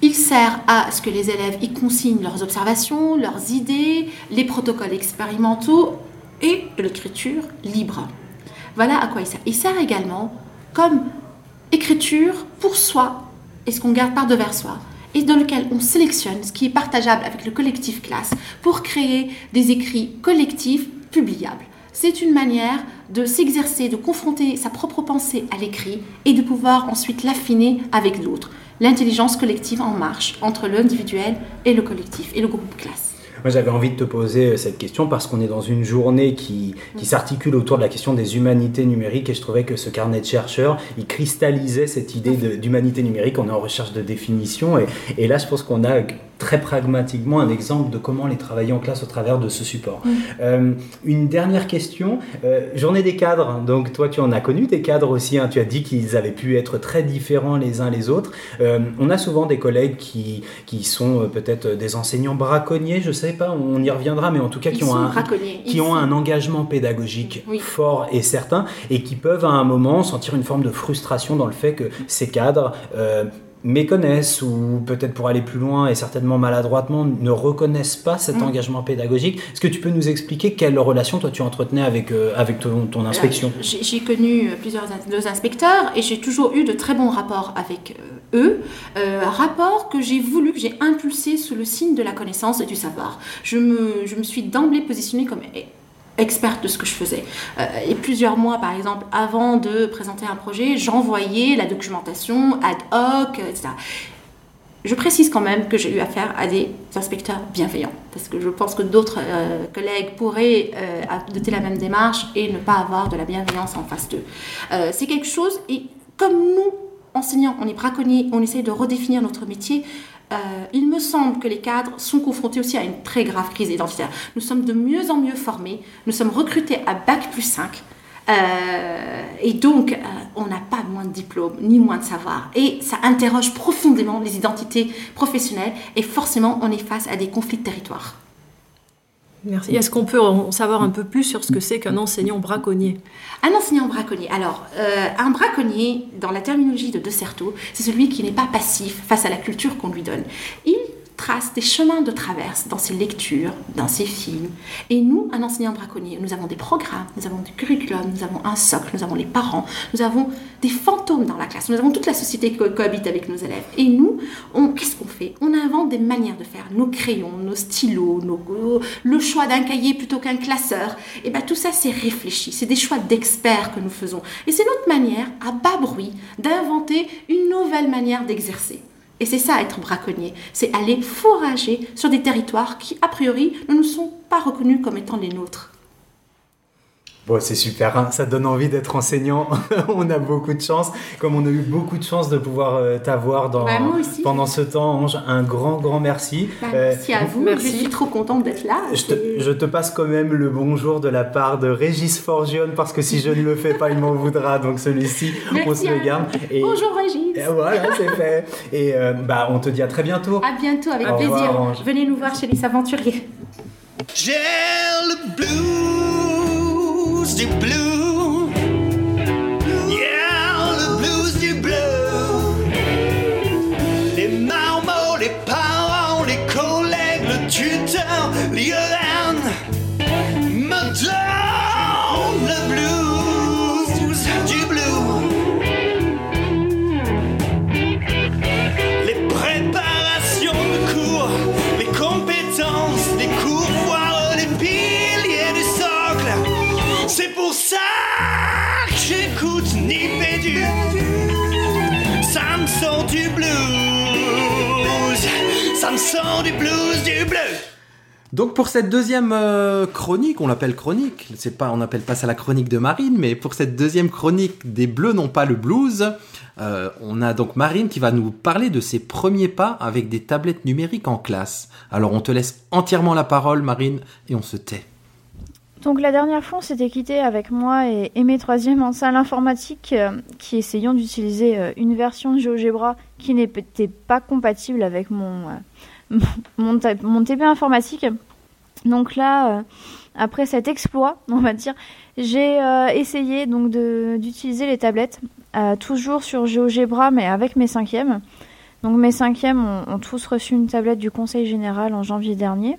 Il sert à ce que les élèves y consignent leurs observations, leurs idées, les protocoles expérimentaux et l'écriture libre. Voilà à quoi il sert. Il sert également comme écriture pour soi et ce qu'on garde par devers soi et dans lequel on sélectionne ce qui est partageable avec le collectif classe pour créer des écrits collectifs publiables. C'est une manière de s'exercer, de confronter sa propre pensée à l'écrit et de pouvoir ensuite l'affiner avec l'autre. L'intelligence collective en marche entre l'individuel et le collectif et le groupe classe. Moi, j'avais envie de te poser euh, cette question parce qu'on est dans une journée qui, qui s'articule autour de la question des humanités numériques et je trouvais que ce carnet de chercheurs, il cristallisait cette idée d'humanité numérique. On est en recherche de définition et, et là, je pense qu'on a très pragmatiquement un exemple de comment les travailler en classe au travers de ce support. Euh, une dernière question, euh, journée des cadres, donc toi tu en as connu des cadres aussi, hein. tu as dit qu'ils avaient pu être très différents les uns les autres. on a souvent des collègues qui, qui sont peut-être des enseignants braconniers, je sais pas, on y reviendra, mais en tout cas qui ont, un, qui ont un engagement pédagogique fort et certain et qui peuvent à un moment sentir une forme de frustration dans le fait que ces cadres euh, méconnaissent ou peut-être pour aller plus loin et certainement maladroitement ne reconnaissent pas cet mm. engagement pédagogique. Est-ce que tu peux nous expliquer quelle relation toi tu entretenais avec, euh, avec ton, ton inspection? J'ai connu plusieurs deux inspecteurs et j'ai toujours eu de très bons rapports avec eux eux, euh, rapport que j'ai voulu, que j'ai impulsé sous le signe de la connaissance et du savoir. Je me, je me suis d'emblée positionnée comme experte de ce que je faisais. Euh, et plusieurs mois, par exemple, avant de présenter un projet, j'envoyais la documentation ad hoc, etc. Je précise quand même que j'ai eu affaire à des inspecteurs bienveillants, parce que je pense que d'autres euh, collègues pourraient euh, adopter la même démarche et ne pas avoir de la bienveillance en face d'eux. c'est quelque chose, et comme nous, enseignants, on est braconniers, on essaye de redéfinir notre métier. Euh, il me semble que les cadres sont confrontés aussi à une très grave crise identitaire. Nous sommes de mieux en mieux formés, nous sommes recrutés à Bac plus 5. Euh, et donc, euh, on n'a pas moins de diplômes, ni moins de savoir. Et ça interroge profondément les identités professionnelles. Et forcément, on est face à des conflits de territoire. Merci. Est-ce qu'on peut en savoir un peu plus sur ce que c'est qu'un enseignant braconnier Un enseignant braconnier. Alors, euh, un braconnier, dans la terminologie de De Certeau, c'est celui qui n'est pas passif face à la culture qu'on lui donne. Il trace des chemins de traverse dans ses lectures, dans ses films. Et nous, un enseignant braconnier, nous avons des programmes, nous avons du curriculum, nous avons un socle, nous avons les parents, nous avons des fantômes dans la classe, nous avons toute la société qui cohabite avec nos élèves. Et nous, qu'est-ce qu'on fait? On invente des manières de faire, nos crayons, nos stylos, le choix d'un cahier plutôt qu'un classeur. Et bien tout ça, c'est réfléchi, c'est des choix d'experts que nous faisons. Et c'est notre manière, à bas bruit, d'inventer une nouvelle manière d'exercer. Et c'est ça être braconnier, c'est aller fourrager sur des territoires qui, a priori, ne nous sont pas reconnus comme étant les nôtres. Bon, c'est super, hein. ça donne envie d'être enseignant. on a beaucoup de chance, comme on a eu beaucoup de chance de pouvoir euh, t'avoir dans, bah, pendant ce temps. Ange, un grand, grand merci. Bah, merci à vous, je suis trop contente d'être là. Je te, je te, passe quand même le bonjour de la part de Régis Forgione, parce que si je ne le fais pas, il m'en voudra. Donc celui-ci, on se le garde. Et, Bonjour Régis. Et voilà, c'est fait. Et euh, bah, on te dit à très bientôt. À bientôt, avec plaisir. Venez nous voir chez les aventuriers. J'ai le blues du blue. Du blues du bleu. Donc pour cette deuxième euh, chronique, on l'appelle chronique, c'est pas, on n'appelle pas ça la chronique de Marine, mais pour cette deuxième chronique des Bleus n'ont pas le blues, euh, on a donc Marine qui va nous parler de ses premiers pas avec des tablettes numériques en classe. Alors on te laisse entièrement la parole Marine et on se tait. Donc la dernière fois, on s'était quitté avec moi et, et, mes troisièmes en salle informatique euh, qui essayons d'utiliser euh, une version de GeoGebra qui n'était pas compatible avec mon, euh, mon, TP informatique. Donc là, après cet exploit, on va dire, j'ai essayé donc d'utiliser les tablettes toujours sur GeoGebra mais avec mes cinquièmes. Donc mes cinquièmes ont, tous reçu une tablette du Conseil général en janvier dernier.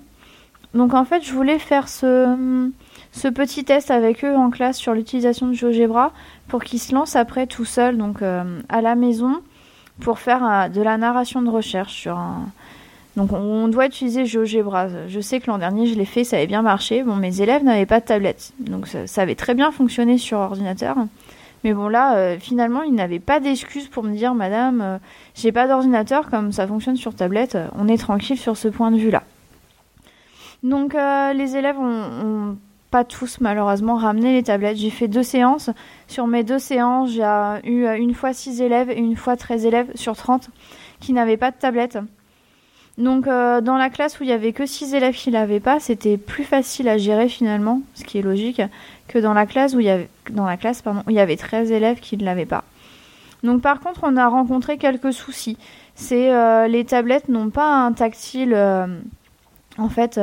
Donc en fait, je voulais faire ce ce petit test avec eux en classe sur l'utilisation de GeoGebra pour qu'ils se lancent après tout seuls, donc euh, à la maison, pour faire euh, de la narration de recherche sur un. Donc on doit utiliser GeoGebra. Je sais que l'an dernier je l'ai fait, ça avait bien marché. Bon, mes élèves n'avaient pas de tablette, donc ça, avait très bien fonctionné sur ordinateur. Mais bon là, euh, finalement, ils n'avaient pas d'excuses pour me dire, Madame, euh, j'ai pas d'ordinateur comme ça fonctionne sur tablette. On est tranquille sur ce point de vue-là. Donc euh, les élèves ont, ont pas tous malheureusement ramené les tablettes. J'ai fait deux séances. Sur mes deux séances, j'ai eu une fois 6 élèves et une fois 13 élèves sur 30 qui n'avaient pas de tablette. Donc euh, dans la classe où il y avait que 6 élèves qui l'avaient pas, c'était plus facile à gérer finalement, ce qui est logique, que dans la classe où il y avait dans la classe pardon, où il y avait 13 élèves qui ne l'avaient pas. Donc par contre, on a rencontré quelques soucis. C'est euh, les tablettes n'ont pas un tactile euh, en fait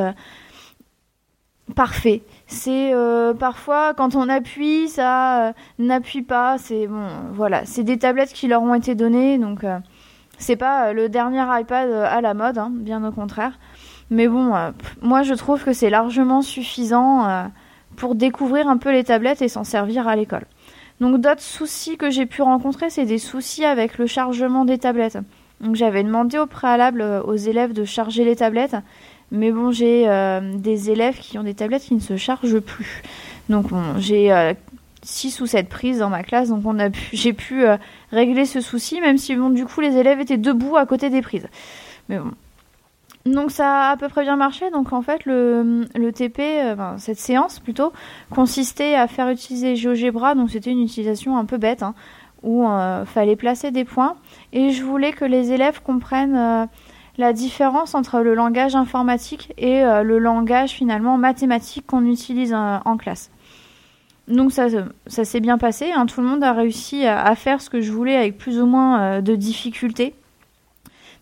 parfait. C'est parfois quand on appuie, ça n'appuie pas. C'est bon, voilà, c'est des tablettes qui leur ont été données, c'est pas le dernier iPad à la mode, hein, bien au contraire. Mais bon, moi je trouve que c'est largement suffisant pour découvrir un peu les tablettes et s'en servir à l'école. Donc d'autres soucis que j'ai pu rencontrer, c'est des soucis avec le chargement des tablettes. Donc j'avais demandé au préalable aux élèves de charger les tablettes mais bon, j'ai euh, des élèves qui ont des tablettes qui ne se chargent plus. Donc j'ai euh, 6 ou 7 prises dans ma classe, donc on a pu, j'ai pu euh, régler ce souci, même si bon, du coup les élèves étaient debout à côté des prises. Mais bon. Donc ça a à peu près bien marché. Donc en fait le, le TP, euh, cette séance plutôt, consistait à faire utiliser GeoGebra. Donc c'était une utilisation un peu bête, hein, où euh, fallait placer des points. Et je voulais que les élèves comprennent la différence entre le langage informatique et le langage finalement mathématique qu'on utilise en classe. Donc ça, s'est bien passé, hein. tout le monde a réussi à, faire ce que je voulais avec plus ou moins euh, de difficultés.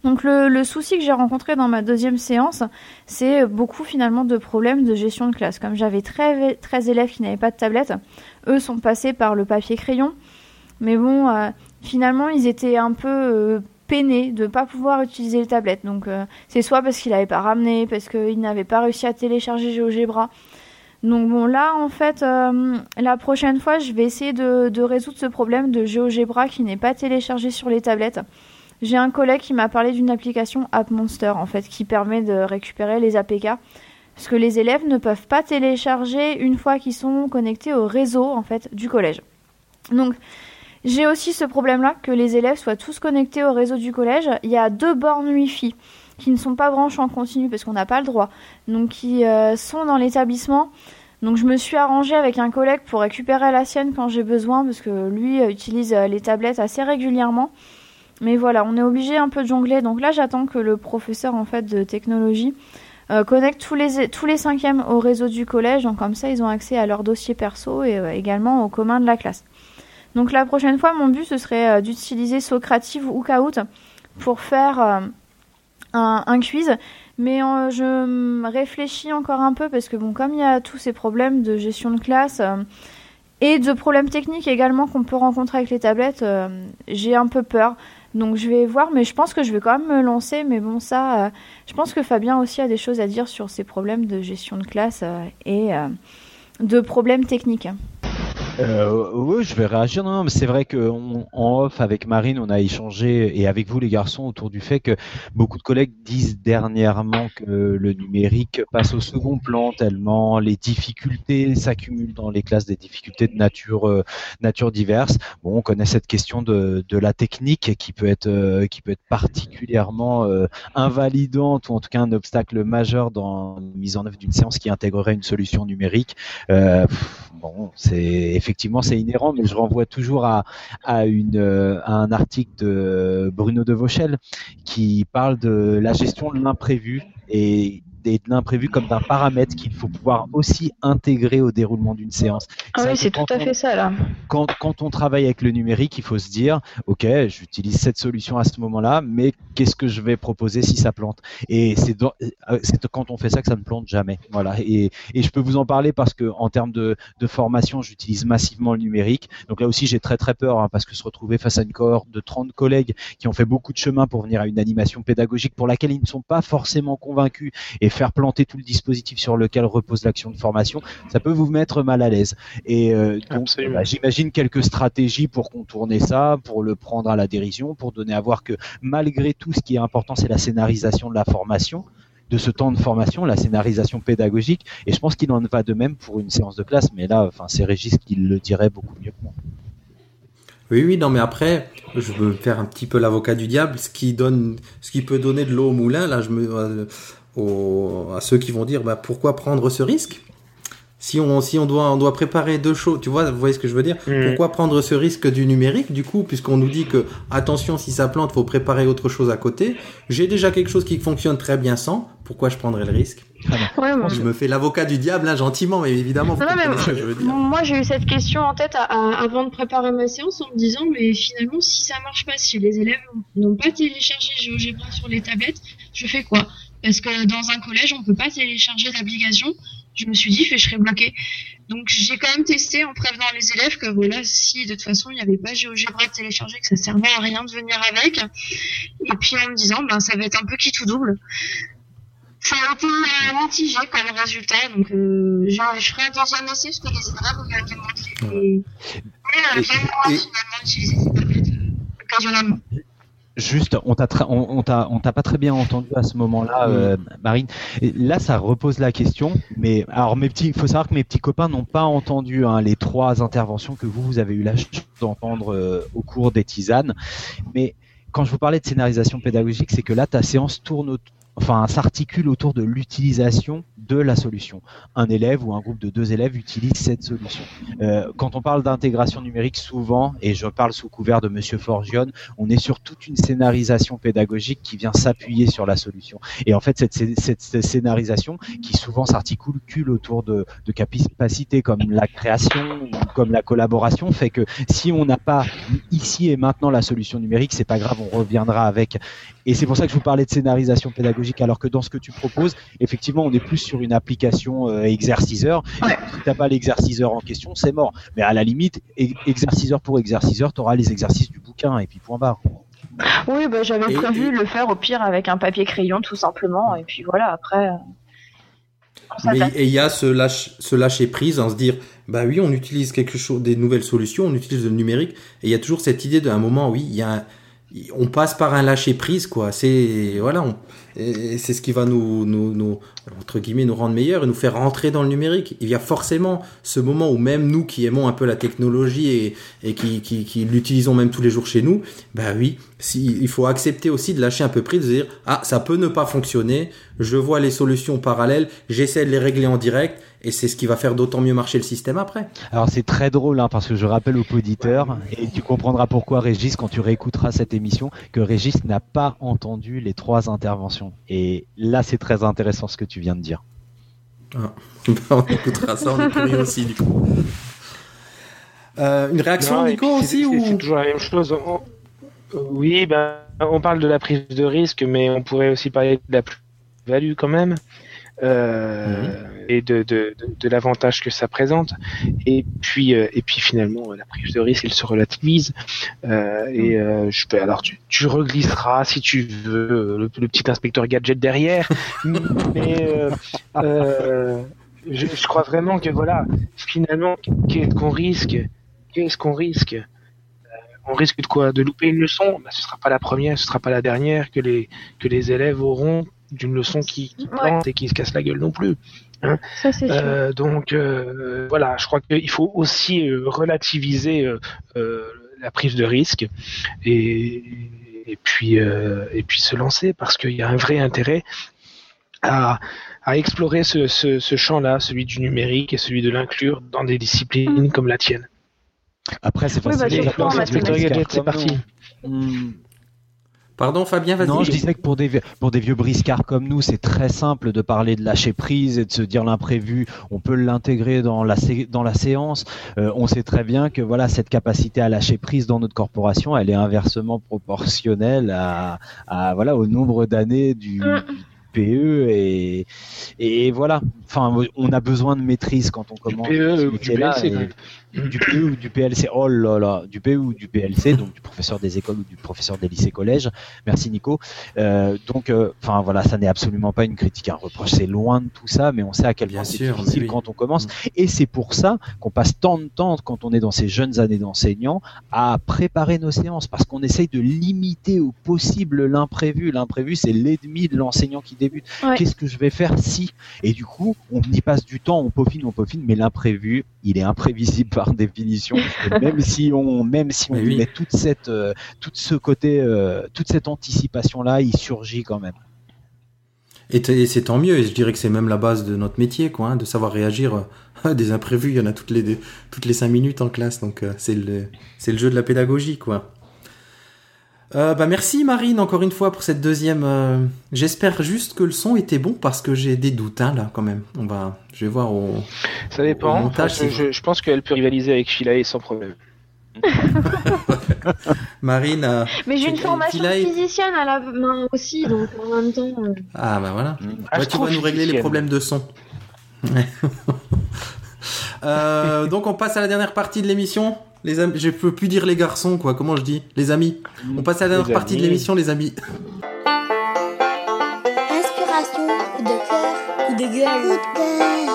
Donc le, souci que j'ai rencontré dans ma deuxième séance, c'est beaucoup finalement de problèmes de gestion de classe. Comme j'avais 13, 13 élèves qui n'avaient pas de tablette, eux sont passés par le papier crayon. Mais bon, euh, finalement, ils étaient un peu euh, peinés de ne pas pouvoir utiliser les tablettes. Donc c'est soit parce qu'il n'avait pas ramené, parce qu'il n'avait pas réussi à télécharger GeoGebra. Donc bon là en fait euh, la prochaine fois je vais essayer de, résoudre ce problème de GeoGebra qui n'est pas téléchargé sur les tablettes. J'ai un collègue qui m'a parlé d'une application AppMonster en fait qui permet de récupérer les APK parce que les élèves ne peuvent pas télécharger une fois qu'ils sont connectés au réseau en fait du collège. Donc j'ai aussi ce problème-là, que les élèves soient tous connectés au réseau du collège. Il y a deux bornes Wi-Fi qui ne sont pas branchées en continu parce qu'on n'a pas le droit, donc qui euh, sont dans l'établissement. Donc je me suis arrangée avec un collègue pour récupérer la sienne quand j'ai besoin, parce que lui utilise les tablettes assez régulièrement. Mais voilà, on est obligé un peu de jongler. Donc là, j'attends que le professeur en fait de technologie euh, connecte tous les tous les cinquièmes au réseau du collège. Donc comme ça, ils ont accès à leur dossier perso et euh, également au commun de la classe. Donc la prochaine fois, mon but ce serait euh, d'utiliser Socrative ou Kahoot pour faire un, quiz. Mais je réfléchis encore un peu parce que bon, comme il y a tous ces problèmes de gestion de classe et de problèmes techniques également qu'on peut rencontrer avec les tablettes, j'ai un peu peur. Donc je vais voir, mais je pense que je vais quand même me lancer. Mais bon, ça, euh, je pense que Fabien aussi a des choses à dire sur ces problèmes de gestion de classe euh, et euh, de problèmes techniques. Euh, oui, je vais réagir. Non, mais c'est vrai qu'en off, avec Marine, on a échangé, et avec vous les garçons, autour du fait que beaucoup de collègues disent dernièrement que le numérique passe au second plan tellement les difficultés s'accumulent dans les classes, des difficultés de nature, euh, nature diverses. Bon, on connaît cette question de, de la technique qui peut être, euh, qui peut être particulièrement euh, invalidante ou en tout cas un obstacle majeur dans la mise en œuvre d'une séance qui intégrerait une solution numérique. bon, c'est effectivement, c'est inhérent, mais je renvoie toujours à, euh, un article de Bruno de Vauchel qui parle de la gestion de l'imprévu et de l'imprévu comme d'un paramètre qu'il faut pouvoir aussi intégrer au déroulement d'une séance. Ah oui, c'est tout à fait ça là. Quand, quand, on travaille avec le numérique, il faut se dire, ok, j'utilise cette solution à ce moment-là, mais qu'est-ce que je vais proposer si ça plante? Et c'est euh, quand on fait ça que ça ne plante jamais. Voilà. Et, et je peux vous en parler parce que en termes de, de formation, j'utilise massivement le numérique. Donc là aussi, j'ai très très peur hein, parce que se retrouver face à une cohorte de 30 collègues qui ont fait beaucoup de chemin pour venir à une animation pédagogique pour laquelle ils ne sont pas forcément convaincus et faire planter tout le dispositif sur lequel repose l'action de formation, ça peut vous mettre mal à l'aise. Et euh, donc, bah, j'imagine quelques stratégies pour contourner ça, pour le prendre à la dérision, pour donner à voir que malgré tout, ce qui est important, c'est la scénarisation de la formation de ce temps de formation, la scénarisation pédagogique, et je pense qu'il en va de même pour une séance de classe, mais là, enfin, c'est Régis qui le dirait beaucoup mieux que moi. Oui, oui, non, mais après, je veux faire un petit peu l'avocat du diable, ce qui donne, ce qui peut donner de l'eau au moulin. Là, je me, à ceux qui vont dire bah, pourquoi prendre ce risque? Si on, si on, doit, on doit préparer deux choses, tu vois, vous voyez ce que je veux dire? Pourquoi prendre ce risque du numérique, du coup, puisqu'on nous dit que, attention, si ça plante, faut préparer autre chose à côté? J'ai déjà quelque chose qui fonctionne très bien sans, pourquoi je prendrais le risque? Je me fais l'avocat du diable, là, gentiment, mais évidemment, Moi, j'ai eu cette question en tête avant de préparer ma séance en me disant, mais finalement, si ça marche pas, si les élèves n'ont pas téléchargé GeoGebra sur les tablettes, je fais quoi? Parce que dans un collège, on peut pas télécharger l'application. Je me suis dit je serais bloquée. Donc j'ai quand même testé en prévenant les élèves que voilà, si de toute façon il n'y avait pas GeoGebra de télécharger, que ça servait à rien de venir avec. Et puis en me disant, ben ça va être un peu qui tout double. Ça a été euh, mitigé comme résultat, donc euh, je, je ferai un deuxième essai parce que les élèves ont bien montré. Et, et, et, finalement utiliser ces tablettes occasionnellement. Juste, on t'a on, t'a on t'a pas très bien entendu à ce moment-là, euh, Marine. Et là, ça repose la question. Mais alors, mes petits, il faut savoir que mes petits copains n'ont pas entendu hein, les trois interventions que vous vous avez eu la chance d'entendre euh, au cours des tisanes. Mais quand je vous parlais de scénarisation pédagogique, c'est que là, ta séance tourne, enfin, s'articule autour de l'utilisation de la solution. Un élève ou un groupe de deux élèves utilise cette solution. Euh, quand on parle d'intégration numérique, souvent, et je parle sous couvert de Monsieur Forgione, on est sur toute une scénarisation pédagogique qui vient s'appuyer sur la solution. Et en fait, cette, scénarisation, qui souvent s'articule autour de, de capacités comme la création ou comme la collaboration, fait que si on n'a pas ici et maintenant la solution numérique, c'est pas grave, on reviendra avec. Et c'est pour ça que je vous parlais de scénarisation pédagogique, alors que dans ce que tu proposes, effectivement, on est plus sur une application euh, exerciceur. Ouais. Si t'as pas l'exerciceur en question, c'est mort. Mais à la limite, exerciceur pour exerciceur, tu auras les exercices du bouquin et puis point barre. Oui, bah, j'avais prévu de le faire au pire avec un papier crayon tout simplement. Et puis voilà, après. Euh, Mais il y a ce, lâche, ce lâcher prise en se dire, bah oui, on utilise quelque chose, des nouvelles solutions, on utilise le numérique. Et il y a toujours cette idée d'un moment, oui, il y a on passe par un lâcher prise, quoi. C'est, voilà, c'est ce qui va nous, nous, nous, entre guillemets, nous rendre meilleurs et nous faire rentrer dans le numérique. Il y a forcément ce moment où même nous qui aimons un peu la technologie et, et qui, qui, qui l'utilisons même tous les jours chez nous, bah oui, si, il faut accepter aussi de lâcher un peu prise, de dire ah ça peut ne pas fonctionner, je vois les solutions parallèles, j'essaie de les régler en direct, et c'est ce qui va faire d'autant mieux marcher le système après. Alors c'est très drôle, hein, parce que je rappelle aux auditeurs, et tu comprendras pourquoi Régis, quand tu réécouteras cette émission, que Régis n'a pas entendu les trois interventions. Et là, c'est très intéressant ce que tu viens de dire. Ah. on écoutera ça, on écoutera aussi du coup. Euh, une réaction, Nico, aussi ou... C'est toujours la même chose. Oui, ben, on parle de la prise de risque, mais on pourrait aussi parler de la plus-value quand même. Euh, mhm. et de, de, de, l'avantage que ça présente. Et puis, euh, et puis finalement, la prise de risque, elle se relativise. Euh, et mhm. je peux, alors, tu, tu reglisseras si tu veux le, petit inspecteur gadget derrière, mais je, je, crois vraiment que voilà, finalement, qu'est-ce qu'on risque Qu'est-ce qu'on risque on risque de quoi? De louper une leçon? Bah, Ce sera pas la première, ce sera pas la dernière que les que les élèves auront d'une leçon qui, qui plante et qui se casse la gueule non plus. Hein. euh, donc euh, voilà, je crois qu'il faut aussi euh, relativiser euh, la prise de risque et, et puis et puis se lancer parce qu'il y a un vrai intérêt à, à explorer ce, ce, ce champ-là, celui du numérique et celui de l'inclure dans des disciplines comme la tienne. Après, c'est facile. Bah, c'est parti. Pardon Fabien, vas-y. Non, je disais que pour des, pour des vieux briscards comme nous, c'est très simple de parler de lâcher prise et de se dire l'imprévu. On peut l'intégrer dans la, dans la séance. Euh, on sait très bien que voilà cette capacité à lâcher prise dans notre corporation, elle est inversement proportionnelle à, à voilà au nombre d'années du, mm. PE et, et voilà. Enfin, on a besoin de maîtrise quand on commence. Du PE ou du PLC. du PE ou du PLC. Oh là là, du PE ou du PLC, donc du professeur des écoles ou du professeur des lycées collèges. Merci Nico. Euh, donc, euh, enfin voilà, ça n'est absolument pas une critique, un reproche. C'est loin de tout ça, mais on sait à quel point c'est difficile quand on commence. Mm. Et c'est pour ça qu'on passe tant de temps quand on est dans ces jeunes années d'enseignant à préparer nos séances, parce qu'on essaye de limiter au possible l'imprévu. L'imprévu, c'est l'ennemi de l'enseignant qui Qu'est-ce que je vais faire si? Et du coup, on y passe du temps, on peaufine, on peaufine, mais l'imprévu, il est imprévisible par définition. même si on, même si on met toute cette, euh, tout ce côté, euh, toute cette anticipation là, il surgit quand même. Et, c'est tant mieux. Et je dirais que c'est même la base de notre métier, quoi, hein, de savoir réagir à des imprévus. Il y en a toutes les toutes les cinq minutes en classe, donc euh, c'est le c'est le jeu de la pédagogie, quoi. Euh, bah merci Marine encore une fois pour cette deuxième. Euh, j'espère juste que le son était bon parce que j'ai des doutes hein, là quand même. On va, je vais voir au. Ça dépend. je, pense qu'elle peut rivaliser avec Philae sans problème. Marine. Euh, Mais j'ai une formation de physicienne à la main aussi, donc en même temps. Ah bah voilà. Mmh. tu vas nous régler les problèmes de son. donc on passe à la dernière partie de l'émission les amis. Je peux plus dire les garçons, quoi. Comment je dis? Les amis. On passe à la dernière partie de l'émission, les amis. Inspiration, coup de cœur, coup de gueule. Coup de cœur.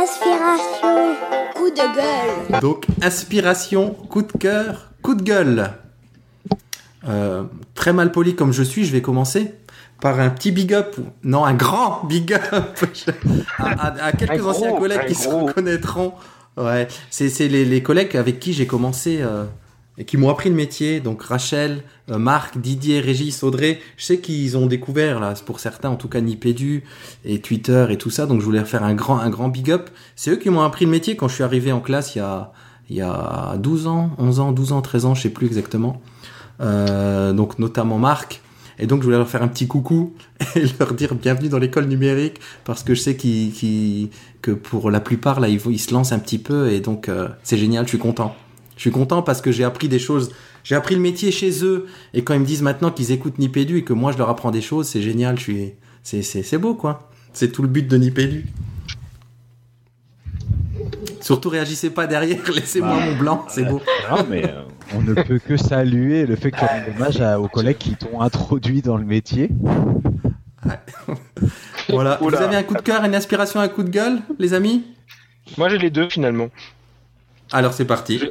Inspiration, coup de gueule. Donc, inspiration, coup de cœur, coup de gueule. Euh, très mal poli comme je suis, je vais commencer par un petit big up, non, un grand big up à, quelques anciens collègues qui se reconnaîtront Ouais, c'est les, les collègues avec qui j'ai commencé euh, et qui m'ont appris le métier. Donc Rachel, euh, Marc, Didier, Régis, Audrey. Je sais qu'ils ont découvert là, pour certains en tout cas Nipédu et Twitter et tout ça. Donc je voulais faire un grand un grand big up. C'est eux qui m'ont appris le métier quand je suis arrivé en classe il y a il y a 12 ans, 11 ans, 12 ans, 13 ans, je sais plus exactement. Euh, donc notamment Marc. Et donc, je voulais leur faire un petit coucou et leur dire bienvenue dans l'école numérique parce que je sais qu'ils, que pour la plupart, là, ils, ils se lancent un petit peu et donc, euh, c'est génial, je suis content. Je suis content parce que j'ai appris des choses. J'ai appris le métier chez eux et quand ils me disent maintenant qu'ils écoutent Nipédu et que moi je leur apprends des choses, c'est génial. Je suis, c'est, c'est, c'est beau quoi. C'est tout le but de Nipédu. Surtout réagissez pas derrière, laissez-moi bah, mon blanc, c'est beau. Non, mais euh, on ne peut que saluer le fait que tu rends hommage aux collègues qui t'ont introduit dans le métier. voilà. Vous avez un coup de cœur, une inspiration, un coup de gueule, les amis? Moi j'ai les deux finalement. Alors c'est parti. Je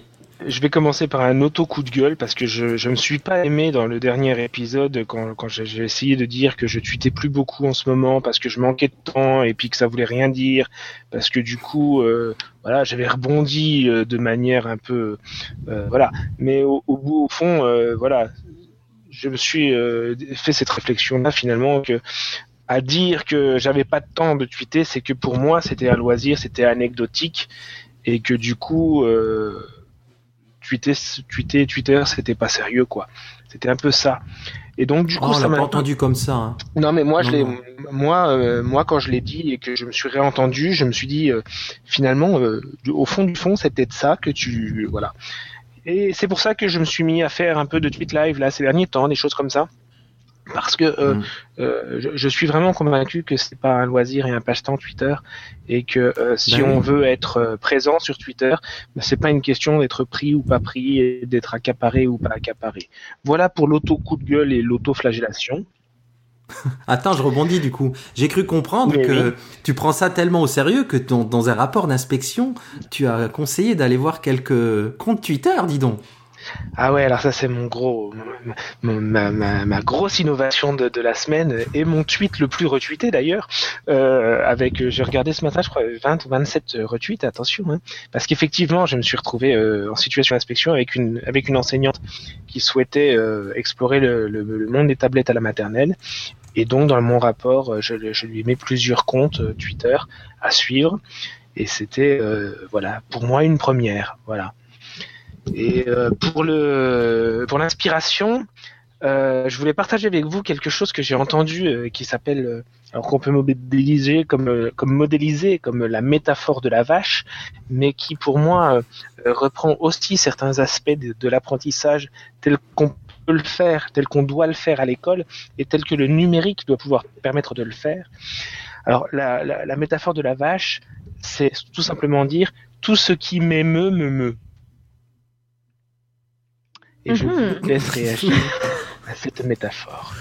vais commencer par un auto coup de gueule parce que je je me suis pas aimé dans le dernier épisode quand quand j'ai essayé de dire que je tweetais plus beaucoup en ce moment parce que je manquais de temps et puis que ça voulait rien dire. Parce que du coup euh, voilà j'avais rebondi euh, de manière un peu euh, voilà. Mais au, bout au fond voilà je me suis fait cette réflexion là finalement que à dire que j'avais pas de temps de tweeter, c'est que pour moi c'était un loisir, c'était anecdotique et que du coup euh, tweeter, tweeter, Twitter c'était pas sérieux quoi. C'était un peu ça. Et donc du coup, oh, ça m'a pas entendu comme ça. Hein. Non, mais moi, je l'ai, moi, euh, moi, quand je l'ai dit et que je me suis réentendu, je me suis dit euh, finalement, euh, au fond du fond, c'est peut-être ça que tu, voilà. Et c'est pour ça que je me suis mis à faire un peu de tweet live là ces derniers temps, des choses comme ça parce que euh, mm. euh, je, je, suis vraiment convaincu que c'est pas un loisir et un passe-temps Twitter et que euh, si ben on veut être euh, présent sur Twitter, ben, c'est pas une question d'être pris ou pas pris et d'être accaparé ou pas accaparé. Voilà pour l'auto coup de gueule et l'auto-flagellation. Attends, je rebondis du coup. J'ai cru comprendre que tu prends ça tellement au sérieux que dans un rapport d'inspection, tu as conseillé d'aller voir quelques comptes Twitter, dis donc. Ah ouais, alors ça c'est mon gros, ma, grosse innovation de, la semaine et mon tweet le plus retweeté d'ailleurs. Euh, avec, j'ai regardé ce matin, je crois 20 ou 27 retweets. Attention, hein, parce qu'effectivement, je me suis retrouvé euh, en situation d'inspection avec une enseignante qui souhaitait euh, explorer le, monde des tablettes à la maternelle. Et donc dans mon rapport, euh, je, lui mis plusieurs comptes euh, Twitter à suivre. Et c'était voilà pour moi une première. Voilà. Et euh, pour le pour l'inspiration, euh, je voulais partager avec vous quelque chose que j'ai entendu euh, qui s'appelle alors qu'on peut modéliser comme comme modéliser comme la métaphore de la vache, mais qui pour moi reprend aussi certains aspects de, de l'apprentissage tel qu'on peut le faire, tel qu'on doit le faire à l'école et tel que le numérique doit pouvoir permettre de le faire. Alors la, la, la métaphore de la vache, c'est tout simplement dire tout ce qui m'émeut me meut et je vous mhm. laisse réagir à cette métaphore.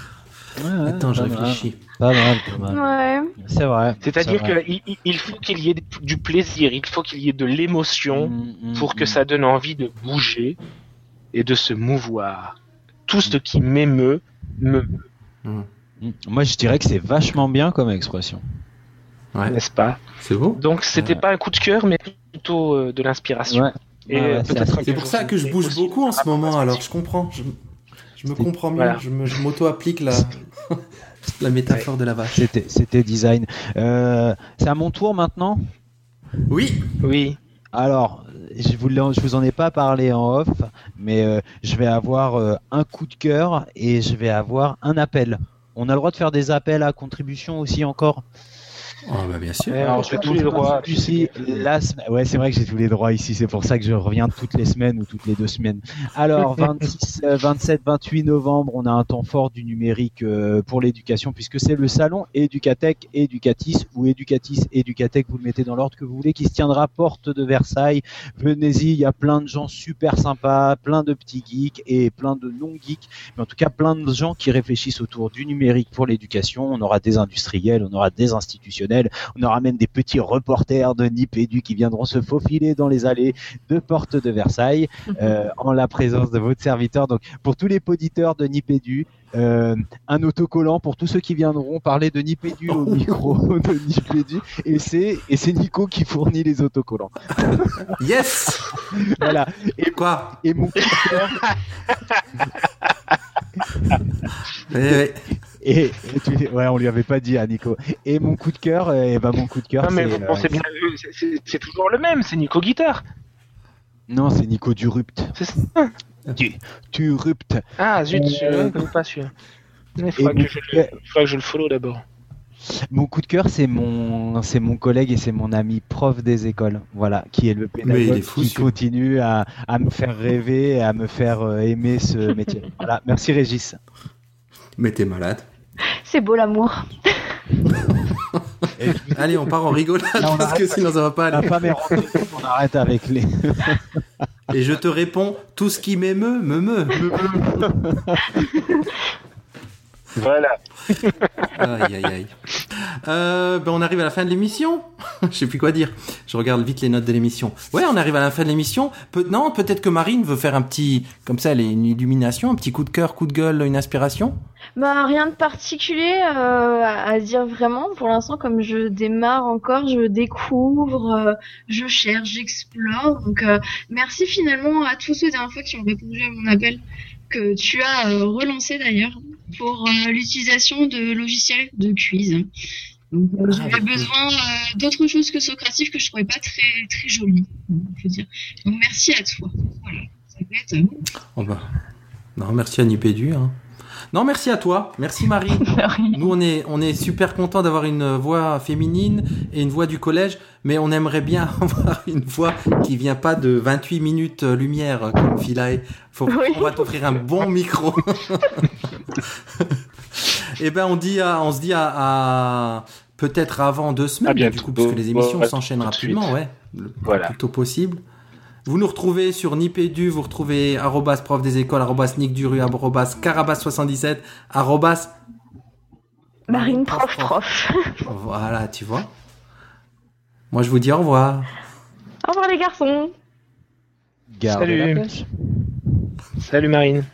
Ouais, Attends, je réfléchis. Pas mal, pas mal. Ouais. C'est vrai. C'est-à-dire qu'il il faut qu'il y ait du plaisir, il faut qu'il y ait de l'émotion mm, mm, pour que mm. ça donne envie de bouger et de se mouvoir. Tout ce qui m'émeut, me. Moi, je dirais que c'est vachement bien comme expression. Ouais. N'est-ce pas? C'est beau. Donc, c'était pas un coup de cœur, mais plutôt euh, de l'inspiration. Ouais. C'est pour ça que je bouge beaucoup en ce moment, alors je comprends. Je, je me comprends mieux, je m'auto-applique la, la métaphore de la vache. C'était design. Euh, c'est à mon tour maintenant? Oui. Oui. Alors, je vous, je vous en ai pas parlé en off, mais euh, je vais avoir euh, un coup de cœur et je vais avoir un appel. On a le droit de faire des appels à contribution aussi encore? Oh, bah bien sûr. Alors, j'ai tous les droits. Ici, la ouais, c'est vrai que j'ai tous les droits ici. C'est pour ça que je reviens toutes les semaines ou toutes les deux semaines. Alors, 26, 27, 28 novembre, on a un temps fort du numérique euh, pour l'éducation puisque c'est le salon Educatec, Educatis ou Educatis, Educatec, vous le mettez dans l'ordre que vous voulez, qui se tiendra porte de Versailles. Venez-y, il y a plein de gens super sympas, plein de petits geeks et plein de non-geeks, mais en tout cas plein de gens qui réfléchissent autour du numérique pour l'éducation. On aura des industriels, on aura des institutionnels on aura même des petits reporters de Nipédu qui viendront se faufiler dans les allées de Porte de Versailles euh, en la présence de votre serviteur. Donc pour tous les poditeurs de Nipédu, euh, un autocollant pour tous ceux qui viendront parler de Nipédu au micro de Nipédu et c'est et c'est Nico qui fournit les autocollants. Yes. voilà. Et quoi? Et mon Et, ouais, on lui avait pas dit à Nico. Et mon coup de cœur, et eh ben mon coup de cœur. mais c'est bien, c'est toujours le même, c'est Nico Guitare. Non, c'est Nico Durupt. C'est ça. Du, Durupt. Ah zut, je ne connais pas celui-là. Il faudra, que je, que je le follow d'abord. Mon coup de cœur, c'est mon, c'est mon collègue et c'est mon ami prof des écoles, voilà, qui est le pédagogue qui continue à, à, me faire rêver et à me faire euh, aimer ce métier. Voilà, merci Régis. Mais t'es malade. C'est beau l'amour. Allez, on part en rigolade parce que sinon ça va pas aller. on arrête avec les. Et je te réponds, tout ce qui m'émeut, me meut. Voilà. aïe, aïe, aïe. Euh, ben on arrive à la fin de l'émission. Je sais plus quoi dire. Je regarde vite les notes de l'émission. Ouais, on arrive à la fin de l'émission. non, peut-être que Marine veut faire un petit, comme ça, une illumination, un petit coup de cœur, coup de gueule, une inspiration. Bah rien de particulier euh, à dire vraiment. Pour l'instant, comme je démarre encore, je découvre, euh, je cherche, j'explore. Donc merci finalement à tous ceux dernières fois qui ont répondu à mon appel que tu as relancé d'ailleurs pour l'utilisation de logiciels de quiz. Donc, ah, j'avais besoin d'autre chose que Socratif que je trouvais pas très très joli. dire. Donc merci à toi. Voilà. Ça va être... oh bah. Non, merci à Nipédu. Hein. Non, merci à toi. Merci Marie. Nous, on est, on est super content d'avoir une voix féminine et une voix du collège, mais on aimerait bien avoir une voix qui vient pas de 28 minutes euh, lumière comme Philae. Faut, On va t'offrir un bon micro. eh ben, on dit, on se dit à, peut-être avant deux semaines, du coup, parce que les émissions s'enchaînent rapidement, ouais, le voilà. plus tôt possible. Vous nous retrouvez sur Nipédu, vous retrouvez arrobas prof des écoles, arrobas Nick Duru, arrobas Carabas77, arrobas Marine prof prof. Voilà, tu vois. Moi, je vous dis au revoir. Au revoir les garçons. Salut. Salut Marine.